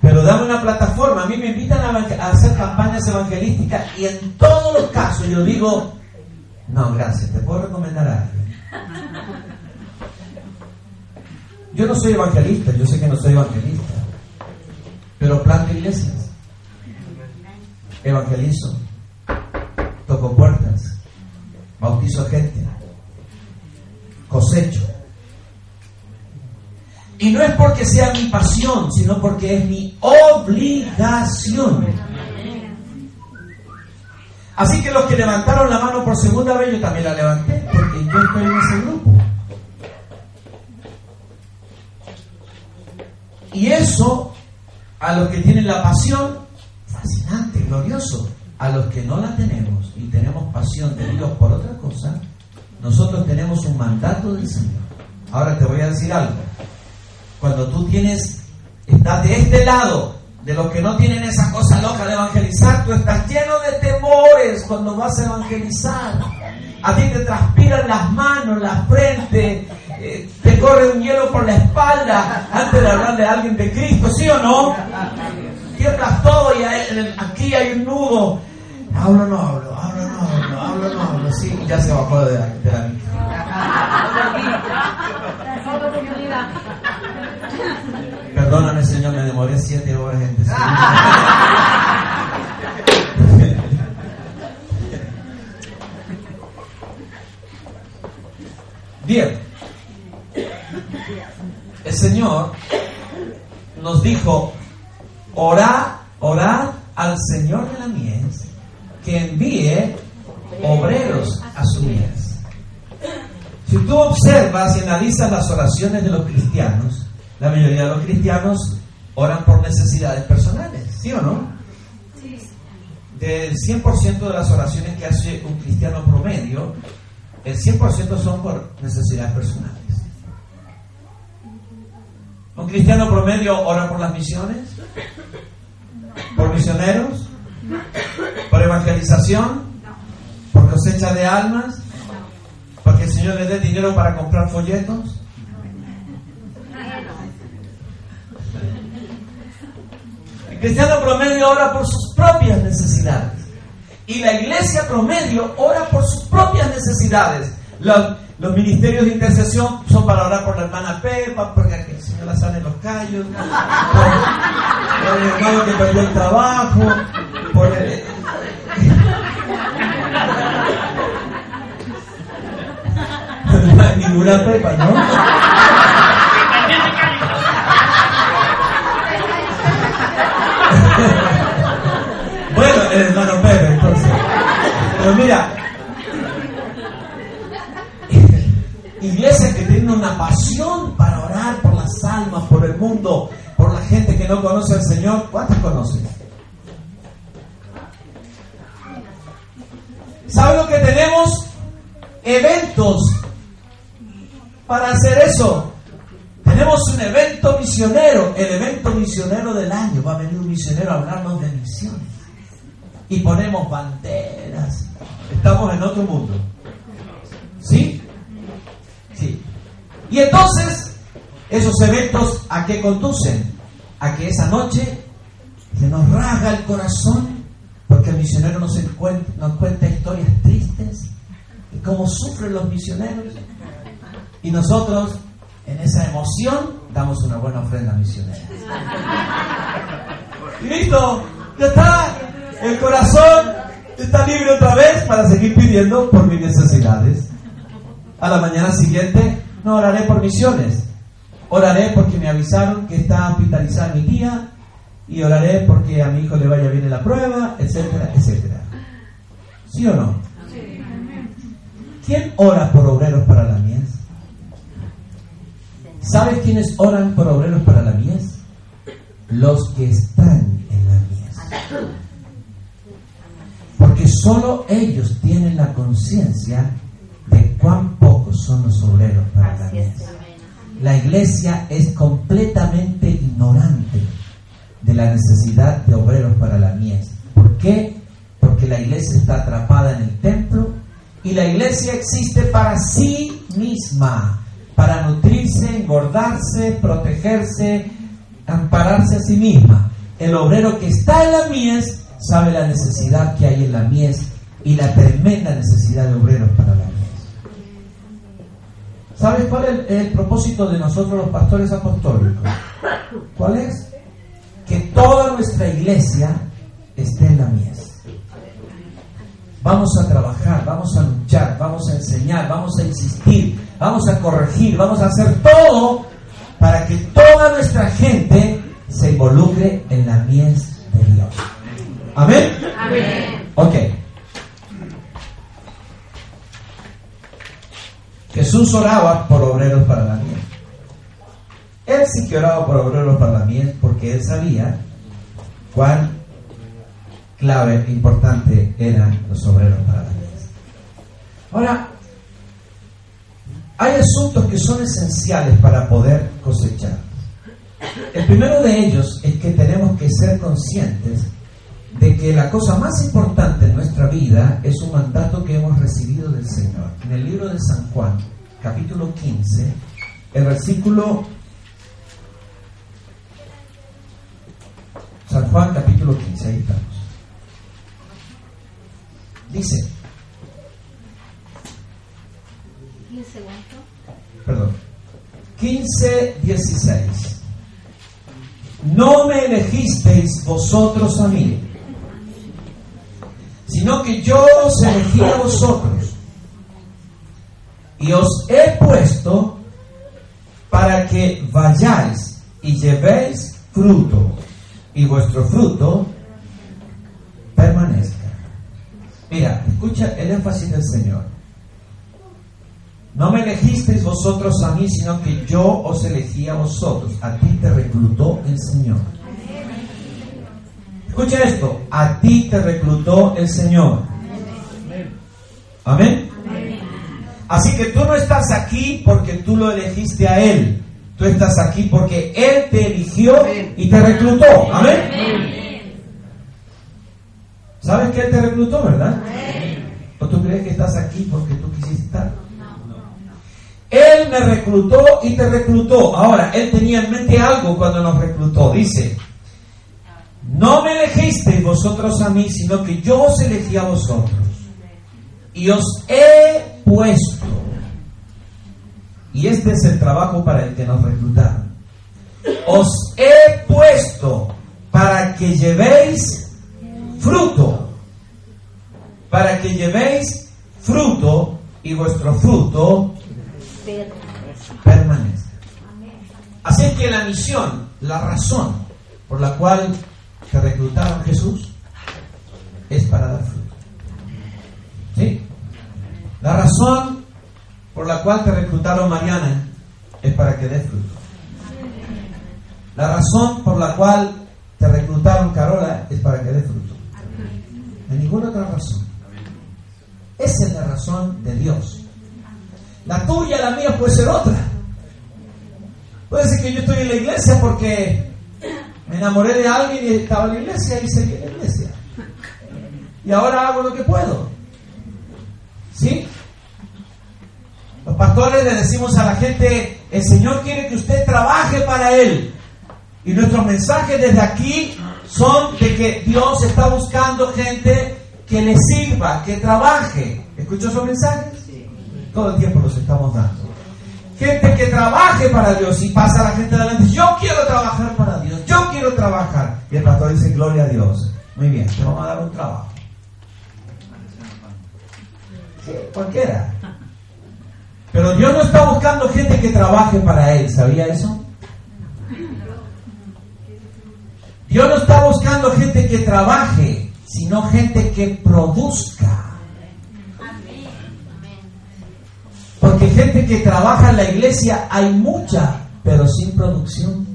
Pero dame una plataforma. A mí me invitan a, hacer campañas evangelísticas y en todos los casos yo digo, no, gracias, te puedo recomendar a alguien. Yo no soy evangelista, yo sé que no soy evangelista, pero planto iglesias, evangelizo, toco puertas, bautizo gente, cosecho. Y no es porque sea mi pasión, sino porque es mi obligación. Así que los que levantaron la mano por segunda vez, yo también la levanté, porque yo estoy en ese grupo. Y eso, a los que tienen la pasión, fascinante, glorioso. A los que no la tenemos y tenemos pasión de Dios por otra cosa, nosotros tenemos un mandato del Señor. Ahora te voy a decir algo. Cuando tú tienes, estás de este lado, de los que no tienen esa cosa loca de evangelizar, tú estás lleno de temores cuando vas a evangelizar. A ti te transpiran las manos, la frente, eh, te corre un hielo por la espalda antes de hablarle a alguien de Cristo, ¿sí o no? Tiemblas todo y aquí hay un nudo. Hablo, no hablo, hablo, no hablo, hablo, no hablo. Sí, ya se bajó de la, de Perdóname, Señor, me demoré siete horas en decir. Bien. El Señor nos dijo, orad, orad al Señor de la mies que envíe obreros a su mies. Si tú observas y analizas las oraciones de los cristianos, la mayoría de los cristianos oran por necesidades personales, ¿sí o no? Del 100% de las oraciones que hace un cristiano promedio, el 100% son por necesidades personales. ¿Un cristiano promedio ora por las misiones? ¿Por misioneros? ¿Por evangelización? ¿Por cosecha de almas? ¿Para que el Señor le dé dinero para comprar folletos? El cristiano promedio ora por sus propias necesidades. Y la iglesia promedio ora por sus propias necesidades. Los ministerios de intercesión son para orar por la hermana Pepa, porque el Señor la sale en los callos, el hermano que perdió el trabajo, por el... Ninguna Pepa, ¿no? bueno, el hermano Pepe, entonces. Pero mira, iglesias que tienen una pasión para orar por las almas, por el mundo, por gente que no conoce al Señor. ¿Cuántas conocen? ¿Saben lo que tenemos? Eventos para hacer eso. Tenemos un evento misionero, el evento misionero del año. Va a venir un misionero a hablarnos de misiones. Y ponemos banderas. Estamos en otro mundo. ¿Sí? Y entonces, esos eventos a qué conducen? A que esa noche se nos rasga el corazón porque el misionero nos, cuenta historias tristes y cómo sufren los misioneros. Y nosotros, en esa emoción, damos una buena ofrenda misionera. Y listo, ya está. El corazón está libre otra vez para seguir pidiendo por mis necesidades. A la mañana siguiente no oraré por misiones. Oraré porque me avisaron que está hospitalizada mi tía y oraré porque a mi hijo le vaya bien en la prueba, etcétera, etcétera. ¿Sí o no? ¿Quién ora por obreros para la mies? ¿Sabes quiénes oran por obreros para la mies? Los que están en la mies. Porque solo ellos tienen la conciencia de cuán pocos son los obreros para la mies. La iglesia es completamente ignorante de la necesidad de obreros para la mies. ¿Por qué? Porque la iglesia está atrapada en el templo y la iglesia existe para sí misma, para nutrirse, engordarse, protegerse, ampararse a sí misma. El obrero que está en la mies sabe la necesidad que hay en la mies y la tremenda necesidad de obreros para la mies. ¿Sabes cuál es el, propósito de nosotros los pastores apostólicos? ¿Cuál es? Que toda nuestra iglesia esté en la mies. Vamos a trabajar, vamos a luchar, vamos a enseñar, vamos a insistir, vamos a corregir, vamos a hacer todo para que toda nuestra gente se involucre en la mies de Dios. ¿Amén? Amén. Ok. Jesús oraba por obreros para la miel. Él sí que oraba por obreros para la miel porque él sabía cuán clave e importante eran los obreros para la miel. Ahora, hay asuntos que son esenciales para poder cosechar. El primero de ellos es que tenemos que ser conscientes de que la cosa más importante en nuestra vida es un mandato que hemos recibido del Señor. En el libro de San Juan, capítulo 15, el versículo... San Juan, capítulo 15, ahí estamos. Dice, 15 perdón, 15, 16. No me elegisteis vosotros a mí, sino que yo os elegí a vosotros y os he puesto para que vayáis y llevéis fruto y vuestro fruto permanezca. Mira, escucha el énfasis del Señor. No me elegisteis vosotros a mí, sino que yo os elegí a vosotros. A ti te reclutó el Señor. Escucha esto, a ti te reclutó el Señor. Amén. Así que tú no estás aquí porque tú lo elegiste a Él. Tú estás aquí porque Él te eligió y te reclutó. Amén. ¿Sabes que Él te reclutó, verdad? ¿O tú crees que estás aquí porque tú quisiste estar? Él me reclutó y te reclutó. Ahora, Él tenía en mente algo cuando nos reclutó. Dice, no me elegisteis vosotros a mí, sino que yo os elegí a vosotros. Y os he puesto. Y este es el trabajo para el que nos reclutaron. Os he puesto para que llevéis fruto. Para que llevéis fruto y vuestro fruto permanezca. Así que la misión, la razón por la cual te reclutaron Jesús es para dar fruto. ¿Sí? La razón por la cual te reclutaron Mariana es para que des fruto. La razón por la cual te reclutaron Carola es para que des fruto. Hay ninguna otra razón. Esa es la razón de Dios. La tuya, la mía puede ser otra. Puede ser que yo estoy en la iglesia porque me enamoré de alguien y estaba en la iglesia y seguí en la iglesia. Y ahora hago lo que puedo. ¿Sí? Los pastores le decimos a la gente, el Señor quiere que usted trabaje para Él. Y nuestros mensajes desde aquí son de que Dios está buscando gente que le sirva, que trabaje. ¿Escuchó esos mensajes? Todo el tiempo los estamos dando. Gente que trabaje para Dios y pasa a la gente adelante. Yo quiero trabajar para Dios. Yo quiero trabajar. Y el pastor dice, gloria a Dios. Muy bien, te vamos a dar un trabajo. Sí, cualquiera. Pero Dios no está buscando gente que trabaje para Él. ¿Sabía eso? Dios no está buscando gente que trabaje, sino gente que produzca. Porque gente que trabaja en la iglesia hay mucha, pero sin producción.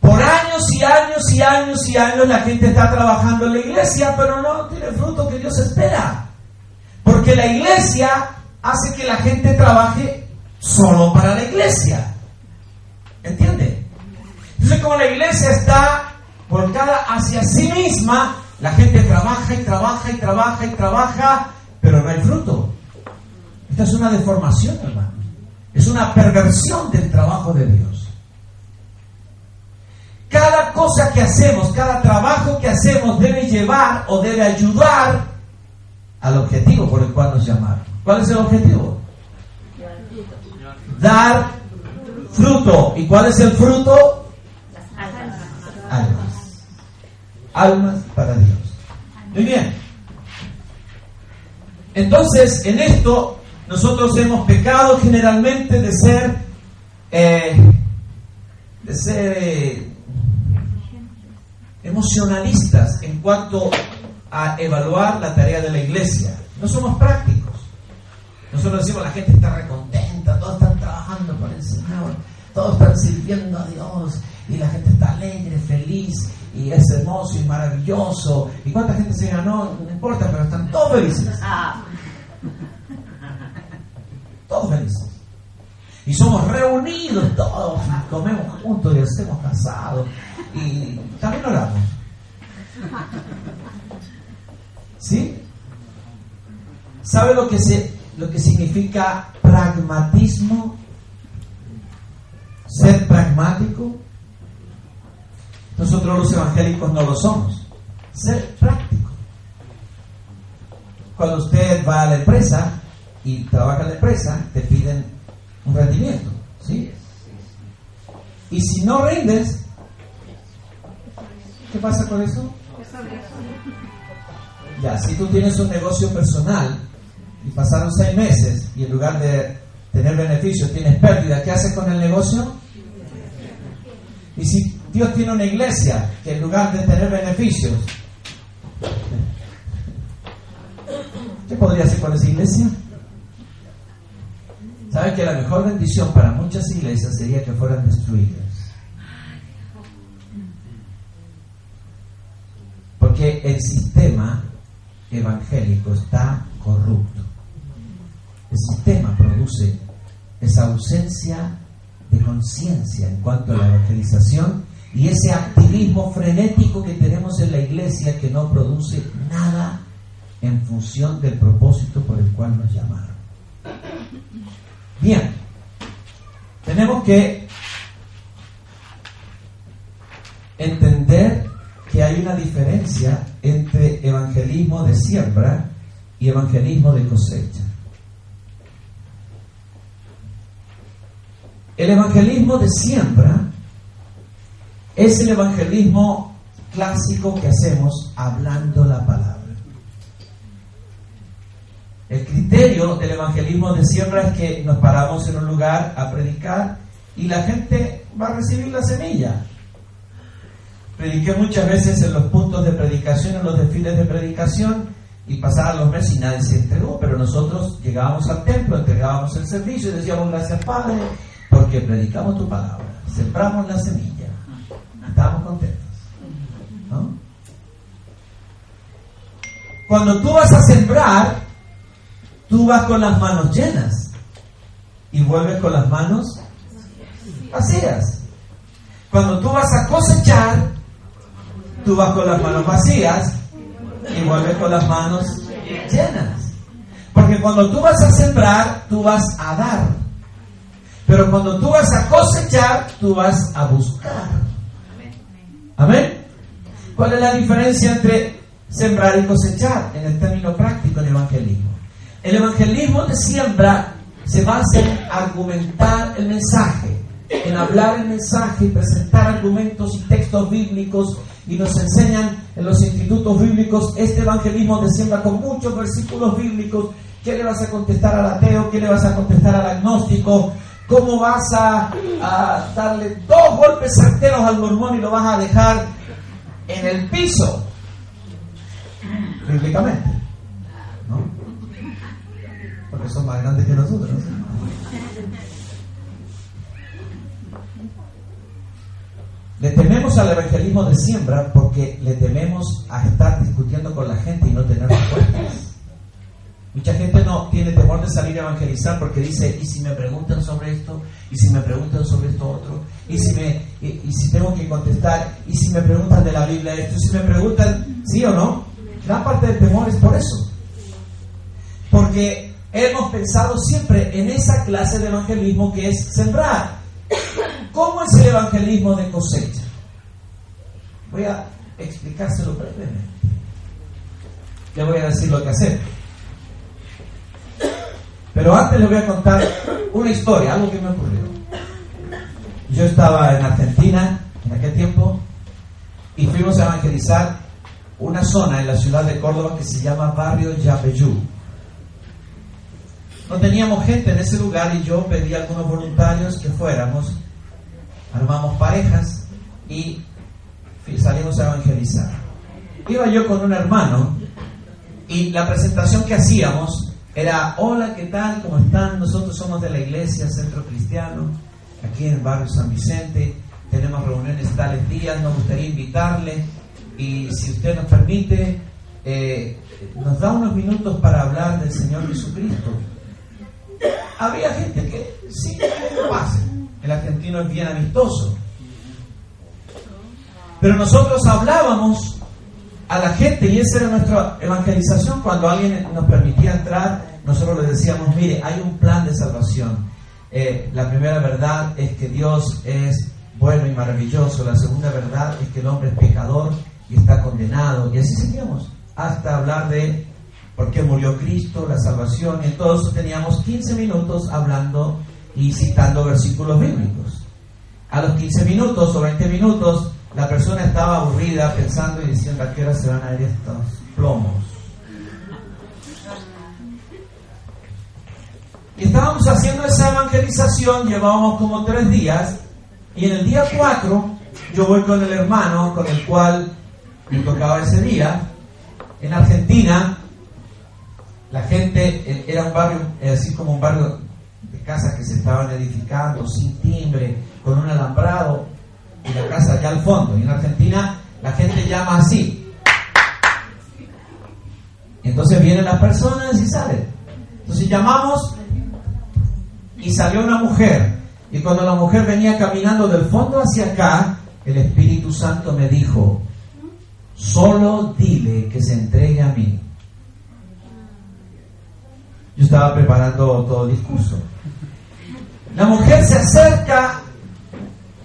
Por años y años y años y años la gente está trabajando en la iglesia, pero no tiene fruto que Dios espera. Porque la iglesia hace que la gente trabaje solo para la iglesia. ¿Entiende? Entonces como la iglesia está volcada hacia sí misma, la gente trabaja y trabaja y trabaja y trabaja, pero no hay fruto. Esta es una deformación, hermano. Es una perversión del trabajo de Dios. Cada cosa que hacemos, cada trabajo que hacemos debe llevar o debe ayudar al objetivo por el cual nos llamaron. ¿Cuál es el objetivo? Dar fruto. ¿Y cuál es el fruto? Almas. Almas para Dios. Muy bien. Entonces, en esto, nosotros hemos pecado generalmente de ser, eh, de ser emocionalistas en cuanto a evaluar la tarea de la iglesia. No somos prácticos. Nosotros decimos la gente está recontenta, todos están trabajando por el Señor, todos están sirviendo a Dios y la gente está alegre, feliz y es hermoso y maravilloso. ¿Y cuánta gente se ganó? No importa, pero están todos felices. Todos felices. Y somos reunidos todos, y comemos juntos y hacemos casados y también oramos. ¿Sí? ¿Sabe lo que, se, lo que significa pragmatismo? Ser pragmático. Nosotros los evangélicos no lo somos. Ser práctico. Cuando usted va a la empresa y trabaja en la empresa, te piden un rendimiento. ¿sí? Y si no rindes, ¿qué pasa con eso? Ya, si tú tienes un negocio personal y pasaron seis meses y en lugar de tener beneficios tienes pérdida, ¿qué haces con el negocio? Y si Dios tiene una iglesia que en lugar de tener beneficios, ¿qué podría hacer con esa iglesia? ¿Sabe que la mejor bendición para muchas iglesias sería que fueran destruidas? Porque el sistema evangélico está corrupto. El sistema produce esa ausencia de conciencia en cuanto a la evangelización y ese activismo frenético que tenemos en la iglesia que no produce nada en función del propósito por el cual nos llamaron. Bien, tenemos que entender que hay una entre evangelismo de siembra y evangelismo de cosecha. El evangelismo de siembra es el evangelismo clásico que hacemos hablando la palabra. El criterio del evangelismo de siembra es que nos paramos en un lugar a predicar y la gente va a recibir la semilla. Prediqué muchas veces en los puntos de predicación, en los desfiles de predicación, y pasaban los meses y nadie se entregó, pero nosotros llegábamos al templo, entregábamos el servicio y decíamos gracias Padre, porque predicamos tu palabra, sembramos la semilla, estamos contentos. Cuando tú vas a sembrar, tú vas con las manos llenas y vuelves con las manos vacías. Cuando tú vas a cosechar, tú vas con las manos vacías y vuelves con las manos llenas. Porque cuando tú vas a sembrar, tú vas a dar. Pero cuando tú vas a cosechar, tú vas a buscar. Amén. ¿Cuál es la diferencia entre sembrar y cosechar en el término práctico en evangelismo? El evangelismo de siembra se basa en argumentar el mensaje, en hablar el mensaje y presentar argumentos y textos bíblicos y nos enseñan en los institutos bíblicos este evangelismo de siembra con muchos versículos bíblicos. ¿Qué le vas a contestar al ateo? ¿Qué le vas a contestar al agnóstico? ¿Cómo vas a, darle dos golpes certeros al mormón y lo vas a dejar en el piso? Bíblicamente. ¿No? Porque son más grandes que nosotros. Le tememos al evangelismo de siembra porque le tememos a estar discutiendo con la gente y no tener respuestas. Mucha gente no tiene temor de salir a evangelizar porque dice, ¿y si me preguntan sobre esto? ¿Y si me preguntan sobre esto otro? ¿Y si, me, y, si tengo que contestar? ¿Y si me preguntan de la Biblia esto? ¿Y si me preguntan sí o no? Gran parte del temor es por eso. Porque hemos pensado siempre en esa clase de evangelismo que es sembrar. ¿Cómo es el evangelismo de cosecha? Voy a explicárselo brevemente. Le voy a decir lo que hacer. Pero antes le voy a contar una historia, algo que me ocurrió. Yo estaba en Argentina en aquel tiempo y fuimos a evangelizar una zona en la ciudad de Córdoba que se llama Barrio Yapeyú. No teníamos gente en ese lugar y yo pedí a algunos voluntarios que fuéramos armamos parejas y salimos a evangelizar. Iba yo con un hermano y la presentación que hacíamos Era, hola, ¿qué tal? ¿Cómo están? Nosotros somos de la iglesia Centro Cristiano, aquí en el barrio San Vicente. Tenemos reuniones tales días, nos gustaría invitarle y si usted nos permite, eh, nos da unos minutos para hablar del Señor Jesucristo. Había gente que sí, que pase. El argentino es bien amistoso. Pero nosotros hablábamos a la gente y esa era nuestra evangelización. Cuando alguien nos permitía entrar, nosotros le decíamos, mire, hay un plan de salvación. Eh, la primera verdad es que Dios es bueno y maravilloso. La segunda verdad es que el hombre es pecador y está condenado. Y así seguíamos hasta hablar de por qué murió Cristo, la salvación. Y entonces teníamos 15 minutos hablando y citando versículos bíblicos. A los 15 minutos o 20 minutos la persona estaba aburrida pensando y diciendo a qué hora se van a ir estos plomos. Y estábamos haciendo esa evangelización, llevábamos como tres días, y en el día cuatro yo voy con el hermano con el cual me tocaba ese día. En Argentina, la gente eh, era un barrio, eh, así como un barrio casas que se estaban edificando sin timbre, con un alambrado, y la casa allá al fondo. Y en Argentina la gente llama así. Entonces vienen las personas y salen. Entonces llamamos y salió una mujer. Y cuando la mujer venía caminando del fondo hacia acá, el Espíritu Santo me dijo, solo dile que se entregue a mí. Yo estaba preparando todo el discurso. La mujer se acerca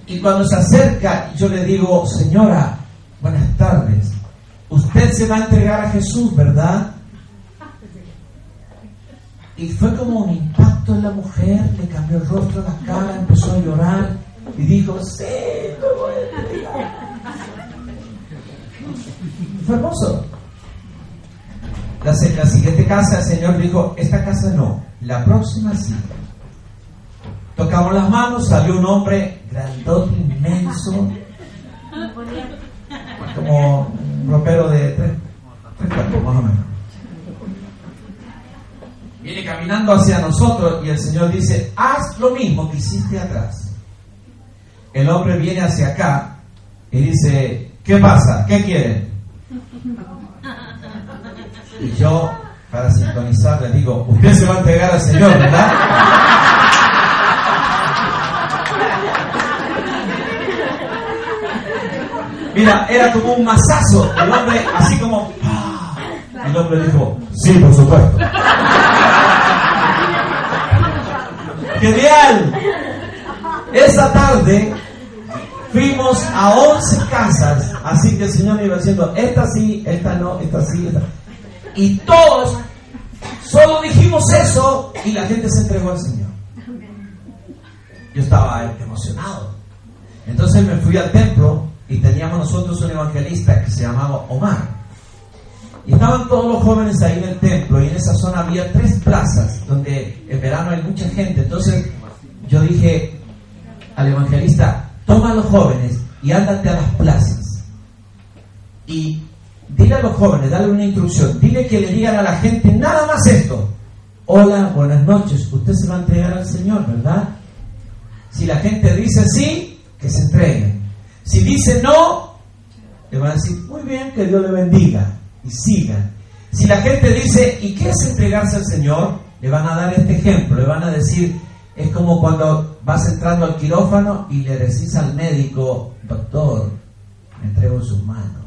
y cuando se acerca, yo le digo, señora, buenas tardes, usted se va a entregar a Jesús, ¿verdad? Y fue como un impacto en la mujer, le cambió el rostro, la cara, empezó a llorar y dijo, sí, me. Fue hermoso. La, la siguiente casa, el Señor dijo, esta casa no, la próxima sí. Tocamos las manos, salió un hombre grandote, inmenso, como un ropero de tres, tres más o menos. Viene caminando hacia nosotros y el Señor dice, haz lo mismo que hiciste atrás. El hombre viene hacia acá y dice, ¿qué pasa? ¿Qué quieren? Y yo, para sintonizar, le digo, usted se va a entregar al Señor, ¿verdad? Mira, era como un masazo. El hombre, así como. El hombre dijo: Sí, por supuesto. ¡Genial! Esa tarde fuimos a 11 casas. Así que el Señor me iba diciendo: Esta sí, esta no, esta sí, esta. Y todos solo dijimos eso y la gente se entregó al Señor. Yo estaba emocionado. Entonces me fui al templo y teníamos nosotros un evangelista que se llamaba Omar. Y estaban todos los jóvenes ahí en el templo y en esa zona había tres plazas donde en verano hay mucha gente. Entonces yo dije al evangelista, toma a los jóvenes y ándate a las plazas. Y dile a los jóvenes, dale una instrucción, dile que le digan a la gente nada más esto. Hola, buenas noches, usted se va a entregar al Señor, ¿verdad? Si la gente dice sí, que se entreguen. Si dice no, le van a decir, muy bien, que Dios le bendiga y sigan. Si la gente dice, ¿y qué es entregarse al Señor? Le van a dar este ejemplo, le van a decir, es como cuando vas entrando al quirófano y le decís al médico, doctor, me entrego en sus manos.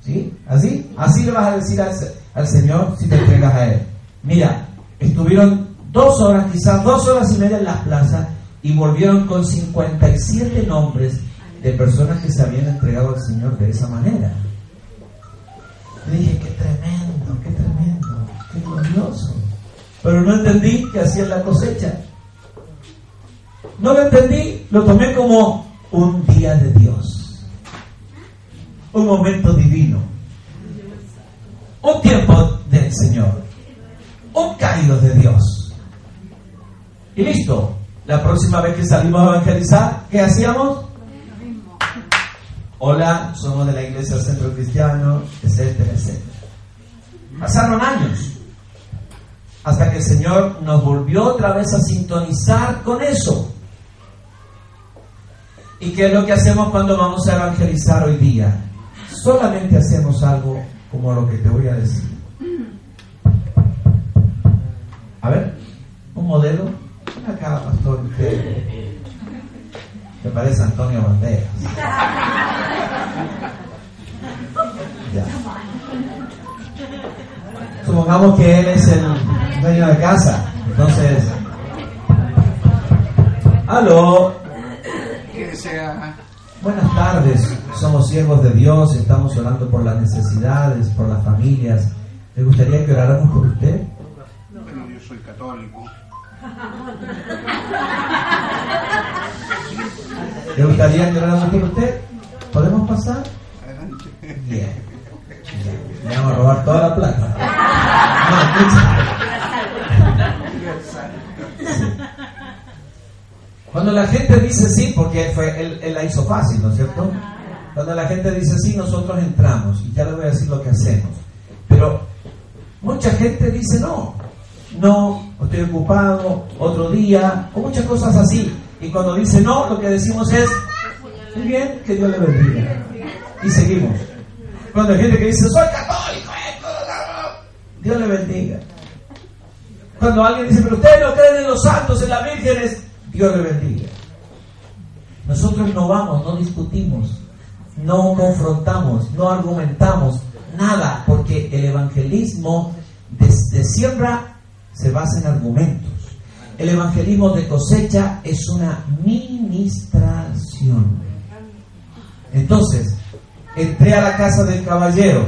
¿Sí? ¿Así? Así le vas a decir al, al Señor si te entregas a Él. Mira, estuvieron dos horas, quizás dos horas y media en las plazas y volvieron con 57 nombres de personas que se habían entregado al Señor de esa manera. Dije, qué tremendo, qué tremendo, qué glorioso. Pero no entendí que hacían la cosecha. No lo entendí, lo tomé como un día de Dios. Un momento divino. Un tiempo del Señor. Un caído de Dios. Y listo. La próxima vez que salimos a evangelizar, ¿qué hacíamos? Hola, somos de la iglesia del Centro Cristiano, etcétera, etcétera. Pasaron años. hasta que el Señor nos volvió otra vez a sintonizar con eso. ¿Y qué es lo que hacemos cuando vamos a evangelizar hoy día? Solamente hacemos algo como lo que te voy a decir. A ver, un modelo. Pastor, usted. Me parece Antonio Banderas. Ya. Supongamos que él es el dueño de casa. Entonces. Aló. Que desea. Buenas tardes, somos siervos de Dios, estamos orando por las necesidades, por las familias. ¿Le gustaría que oráramos por usted? Bueno, yo soy católico. ¿Le gustaría que oráramos por usted? ¿Podemos pasar? Adelante. Bien. Vamos a robar toda la plata. No, escucha. Sí. Cuando la gente dice sí, porque fue, él, él la hizo fácil, ¿no es cierto? Cuando la gente dice sí, nosotros entramos. Y ya le voy a decir lo que hacemos. Pero mucha gente dice no. No, estoy ocupado, otro día, o muchas cosas así. Y cuando dice no, lo que decimos es, muy bien, que Dios le bendiga. Y seguimos. Cuando hay gente que dice, soy católico, bla", Dios le bendiga. Cuando alguien dice, pero ustedes no creen en los santos, en las vírgenes, Dios le bendiga. Nosotros no vamos, no discutimos, no confrontamos, no argumentamos, nada, porque el evangelismo desde siembra se basa en argumentos. El evangelismo de cosecha es una ministración. Entonces, entré a la casa del caballero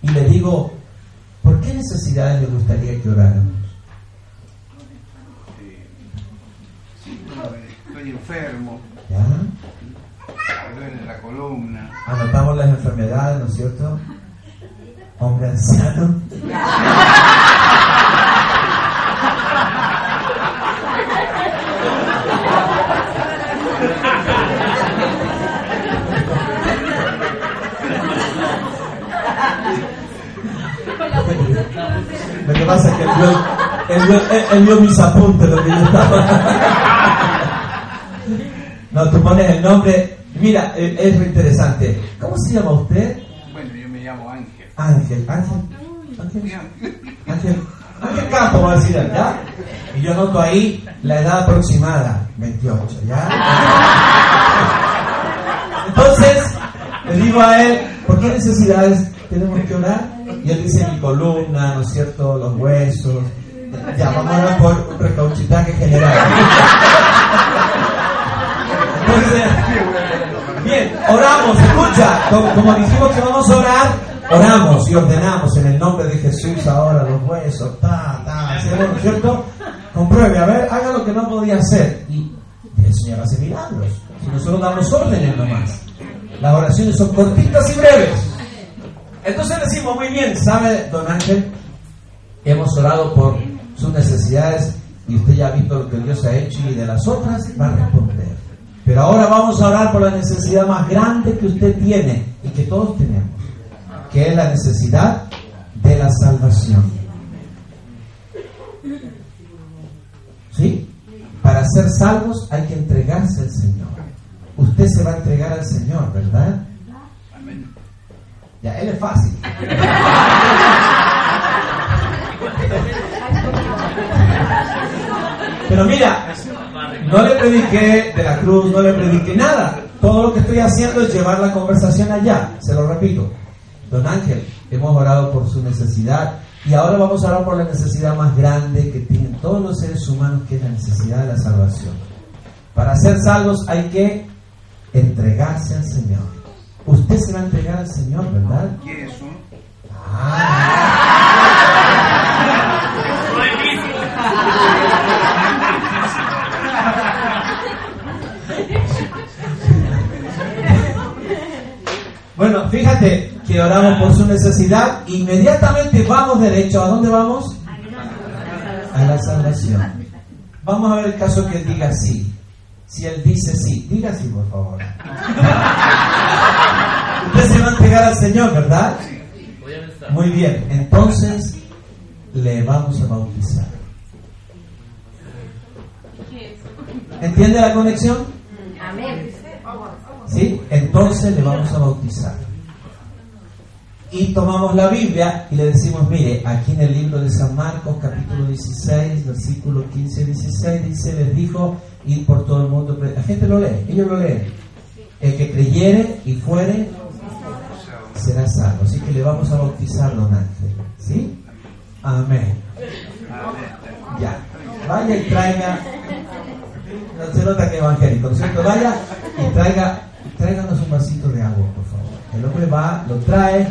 y le digo, ¿por qué necesidades le gustaría que oráramos? Estoy enfermo. ¿Ya? Me duele la columna. Anotamos las enfermedades, ¿no es cierto? Hombre anciano. pasa es que él vio, él vio- mis apuntes, lo que yo estaba. No, tú pones el nombre. Mira, eh, es muy interesante. ¿Cómo se llama usted? Bueno, yo me llamo Ángel. Ángel, Ángel, Ángel. Ángel, Ángel Campo, va a decir ¿ya? Y yo noto ahí la edad aproximada, 28, ¿ya? Entonces, le digo a él, ¿por qué necesidades tenemos que orar? Y él dice mi columna, ¿no es cierto? Los huesos. Ya, vamos a por un recauchitaje general. Bien, oramos, escucha, como, dijimos que vamos a orar, oramos y ordenamos en el nombre de Jesús ahora los huesos, ta, ta, ¿no es cierto? Compruebe, a ver, haga lo que no podía hacer. Y el Señor hace milagros. Si nosotros damos órdenes nomás. Las oraciones son cortitas y breves. Entonces decimos, muy bien, ¿sabe, don Ángel? Hemos orado por sus necesidades y usted ya ha visto lo que Dios ha hecho y de las otras va a responder. Pero ahora vamos a orar por la necesidad más grande que usted tiene y que todos tenemos, que es la necesidad de la salvación. ¿Sí? Para ser salvos hay que entregarse al Señor. Usted se va a entregar al Señor, ¿verdad? Ya, él es fácil. Pero mira, no le prediqué de la cruz, no le prediqué nada. Todo lo que estoy haciendo es llevar la conversación allá. Se lo repito. Don Ángel, hemos orado por su necesidad y ahora vamos a orar por la necesidad más grande que tienen todos los seres humanos, que es la necesidad de la salvación. Para ser salvos hay que entregarse al Señor. Usted se va a entregar al Señor, ¿verdad? ¿Quieres uno? Bueno, fíjate que oramos por su necesidad, inmediatamente vamos derecho. ¿A dónde vamos? A la salvación. Vamos a ver el caso que él diga sí. Si él dice sí, diga sí, por favor. Usted se va a entregar al Señor, ¿verdad? Muy bien, entonces le vamos a bautizar. ¿Entiende la conexión? Amén. ¿Sí? Entonces le vamos a bautizar. Y tomamos la Biblia y le decimos, mire, aquí en el libro de San Marcos, capítulo 16, versículo 15 y 16, dice, les dijo, ir por todo el mundo. La gente lo lee, ellos lo leen. El que creyere y fuere, será salvo. Así que le vamos a bautizar, don. ¿Sí? Amén. Ya. Vaya y traiga. No se nota que evangélico, ¿no es cierto? Vaya y traiga, tráiganos un vasito de agua, por favor. El hombre va, lo trae.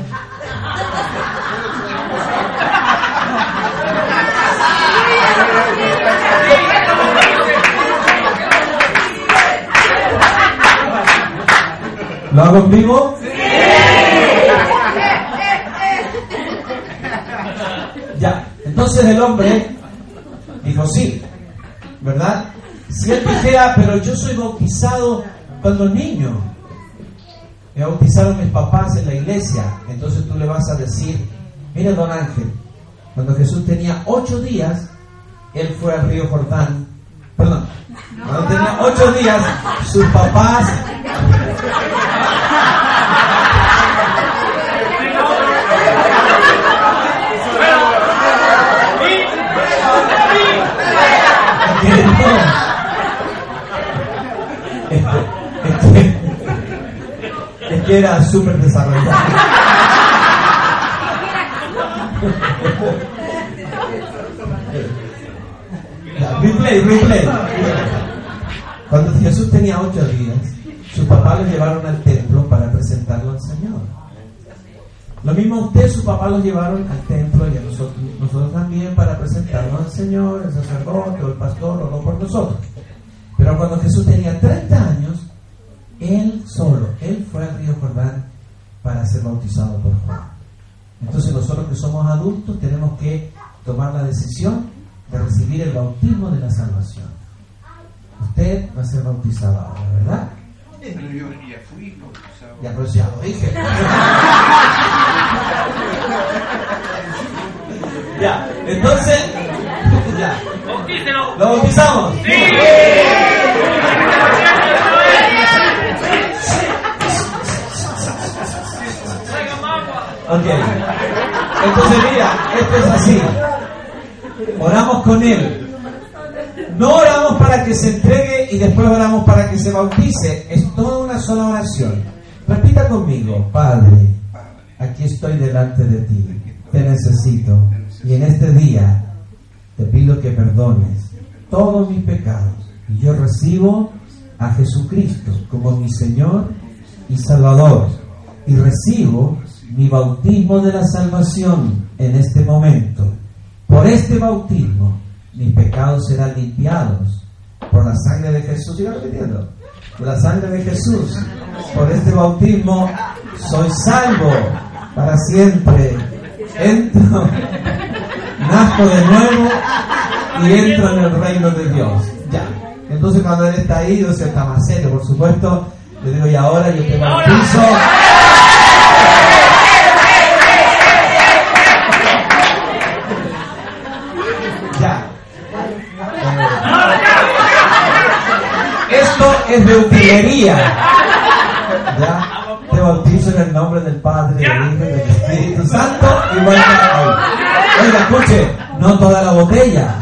¿Lo hago en vivo? Entonces el hombre. Dijo sí, ¿verdad? Si él dijera, pero yo soy bautizado cuando niño, me bautizaron mis papás en la iglesia, entonces tú le vas a decir, mira don Ángel, cuando Jesús tenía ocho días, él fue al río Jordán, perdón, cuando tenía ocho días, sus papás es que era súper desarrollado. Replay, replay. Cuando Jesús tenía ocho días, sus papás lo llevaron al templo para presentarlo al Señor. Lo mismo usted, su papá lo llevaron al templo y a nosotros, nosotros también para presentarlo al Señor, el sacerdote o el pastor o no por nosotros. Pero cuando Jesús tenía 30 años, él solo, él fue al río Jordán para ser bautizado por Juan. Entonces nosotros que somos adultos tenemos que tomar la decisión de recibir el bautismo de la salvación. Usted va a ser bautizado ahora, ¿verdad? Pero yo ya fui bautizado. Ya, pues ya lo dije. ya, entonces, ya. ¿Lo bautizamos? Ok. Entonces, mira, esto es así. Oramos con Él. No oramos para que se entregue y después oramos para que se bautice. Es toda una sola oración. Repita conmigo, Padre, aquí estoy delante de ti. Te necesito. Y en este día te pido que perdones todos mis pecados. Y yo recibo a Jesucristo como mi Señor y Salvador. Y recibo mi bautismo de la salvación en este momento. Por este bautismo, mis pecados serán limpiados por la sangre de Jesús. Siga repitiendo. Por la sangre de Jesús. Por este bautismo soy salvo para siempre. Entro, nazco de nuevo y entro en el reino de Dios. Ya. Entonces cuando él está ahí, yo está más serio, por supuesto. Le digo, y ahora yo te bautizo. Ya. Esto de utilería. ¿Ya? Te bautizo en el nombre del Padre, del Hijo y del Espíritu Santo. Y bueno, oiga, escuche, no toda la botella.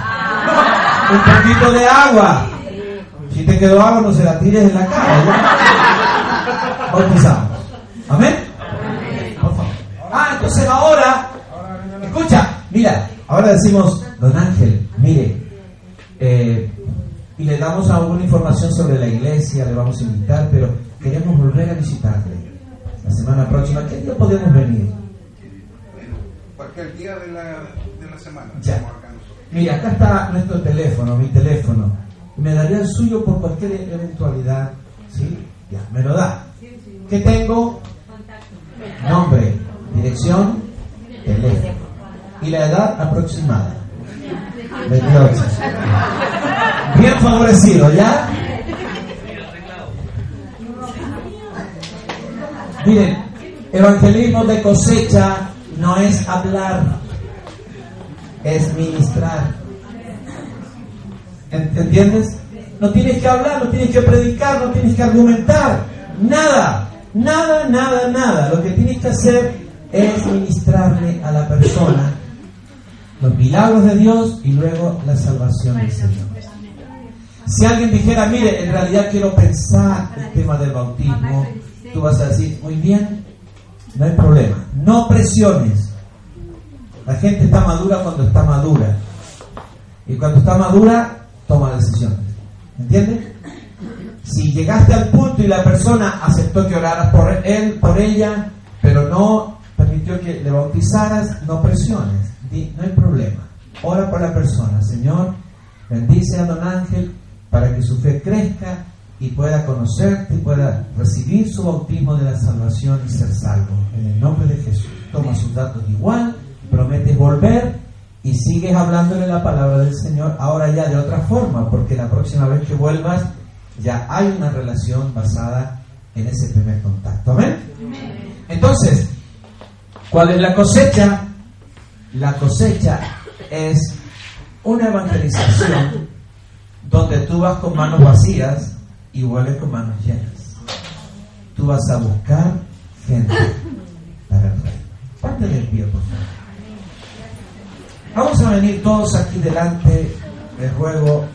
Un poquito de agua. Si te quedó agua, no se la tires en la cara. ¿ya? Bautizamos. Amén. Por favor. Ah, entonces ahora, escucha, mira, ahora decimos, don Ángel, mire, eh, y le damos alguna información sobre la iglesia, le vamos a invitar, pero queremos volver a visitarle la semana próxima. ¿Qué día podemos venir? Cualquier día de la, de la semana. Ya. acá. Mira, acá está nuestro teléfono, mi teléfono. Me daría el suyo por cualquier eventualidad. ¿Sí? Ya, me lo da. ¿Qué tengo? Nombre, dirección, teléfono. Y la edad aproximada. 28. Bien favorecido, ¿ya? Miren, evangelismo de cosecha no es hablar. es ministrar. ¿Entiendes? No tienes que hablar, no tienes que predicar, no tienes que argumentar. Nada, nada, nada, nada. Lo que tienes que hacer es ministrarle a la persona los milagros de Dios y luego la salvación del Señor. Si alguien dijera, mire, en realidad quiero pensar el tema del bautismo, tú vas a decir, muy bien, no hay problema. No presiones. La gente está madura cuando está madura. Y cuando está madura, toma decisiones. ¿Entiendes? Si llegaste al punto y la persona aceptó que oraras por él, por ella, pero no permitió que le bautizaras, no presiones. No hay problema. Ora por la persona. Señor, bendice a don Ángel para que su fe crezca y pueda conocerte y pueda recibir su bautismo de la salvación y ser salvo. En el nombre de Jesús. Toma sus datos igual, prometes volver y sigues hablándole la palabra del Señor ahora ya de otra forma, porque la próxima vez que vuelvas ya hay una relación basada en ese primer contacto. Amén. Entonces, ¿cuál es la cosecha? La cosecha es una evangelización donde tú vas con manos vacías y vuelves con manos llenas. Tú vas a buscar gente para el rey. Parte del pie, por favor. Vamos a venir todos aquí delante, les ruego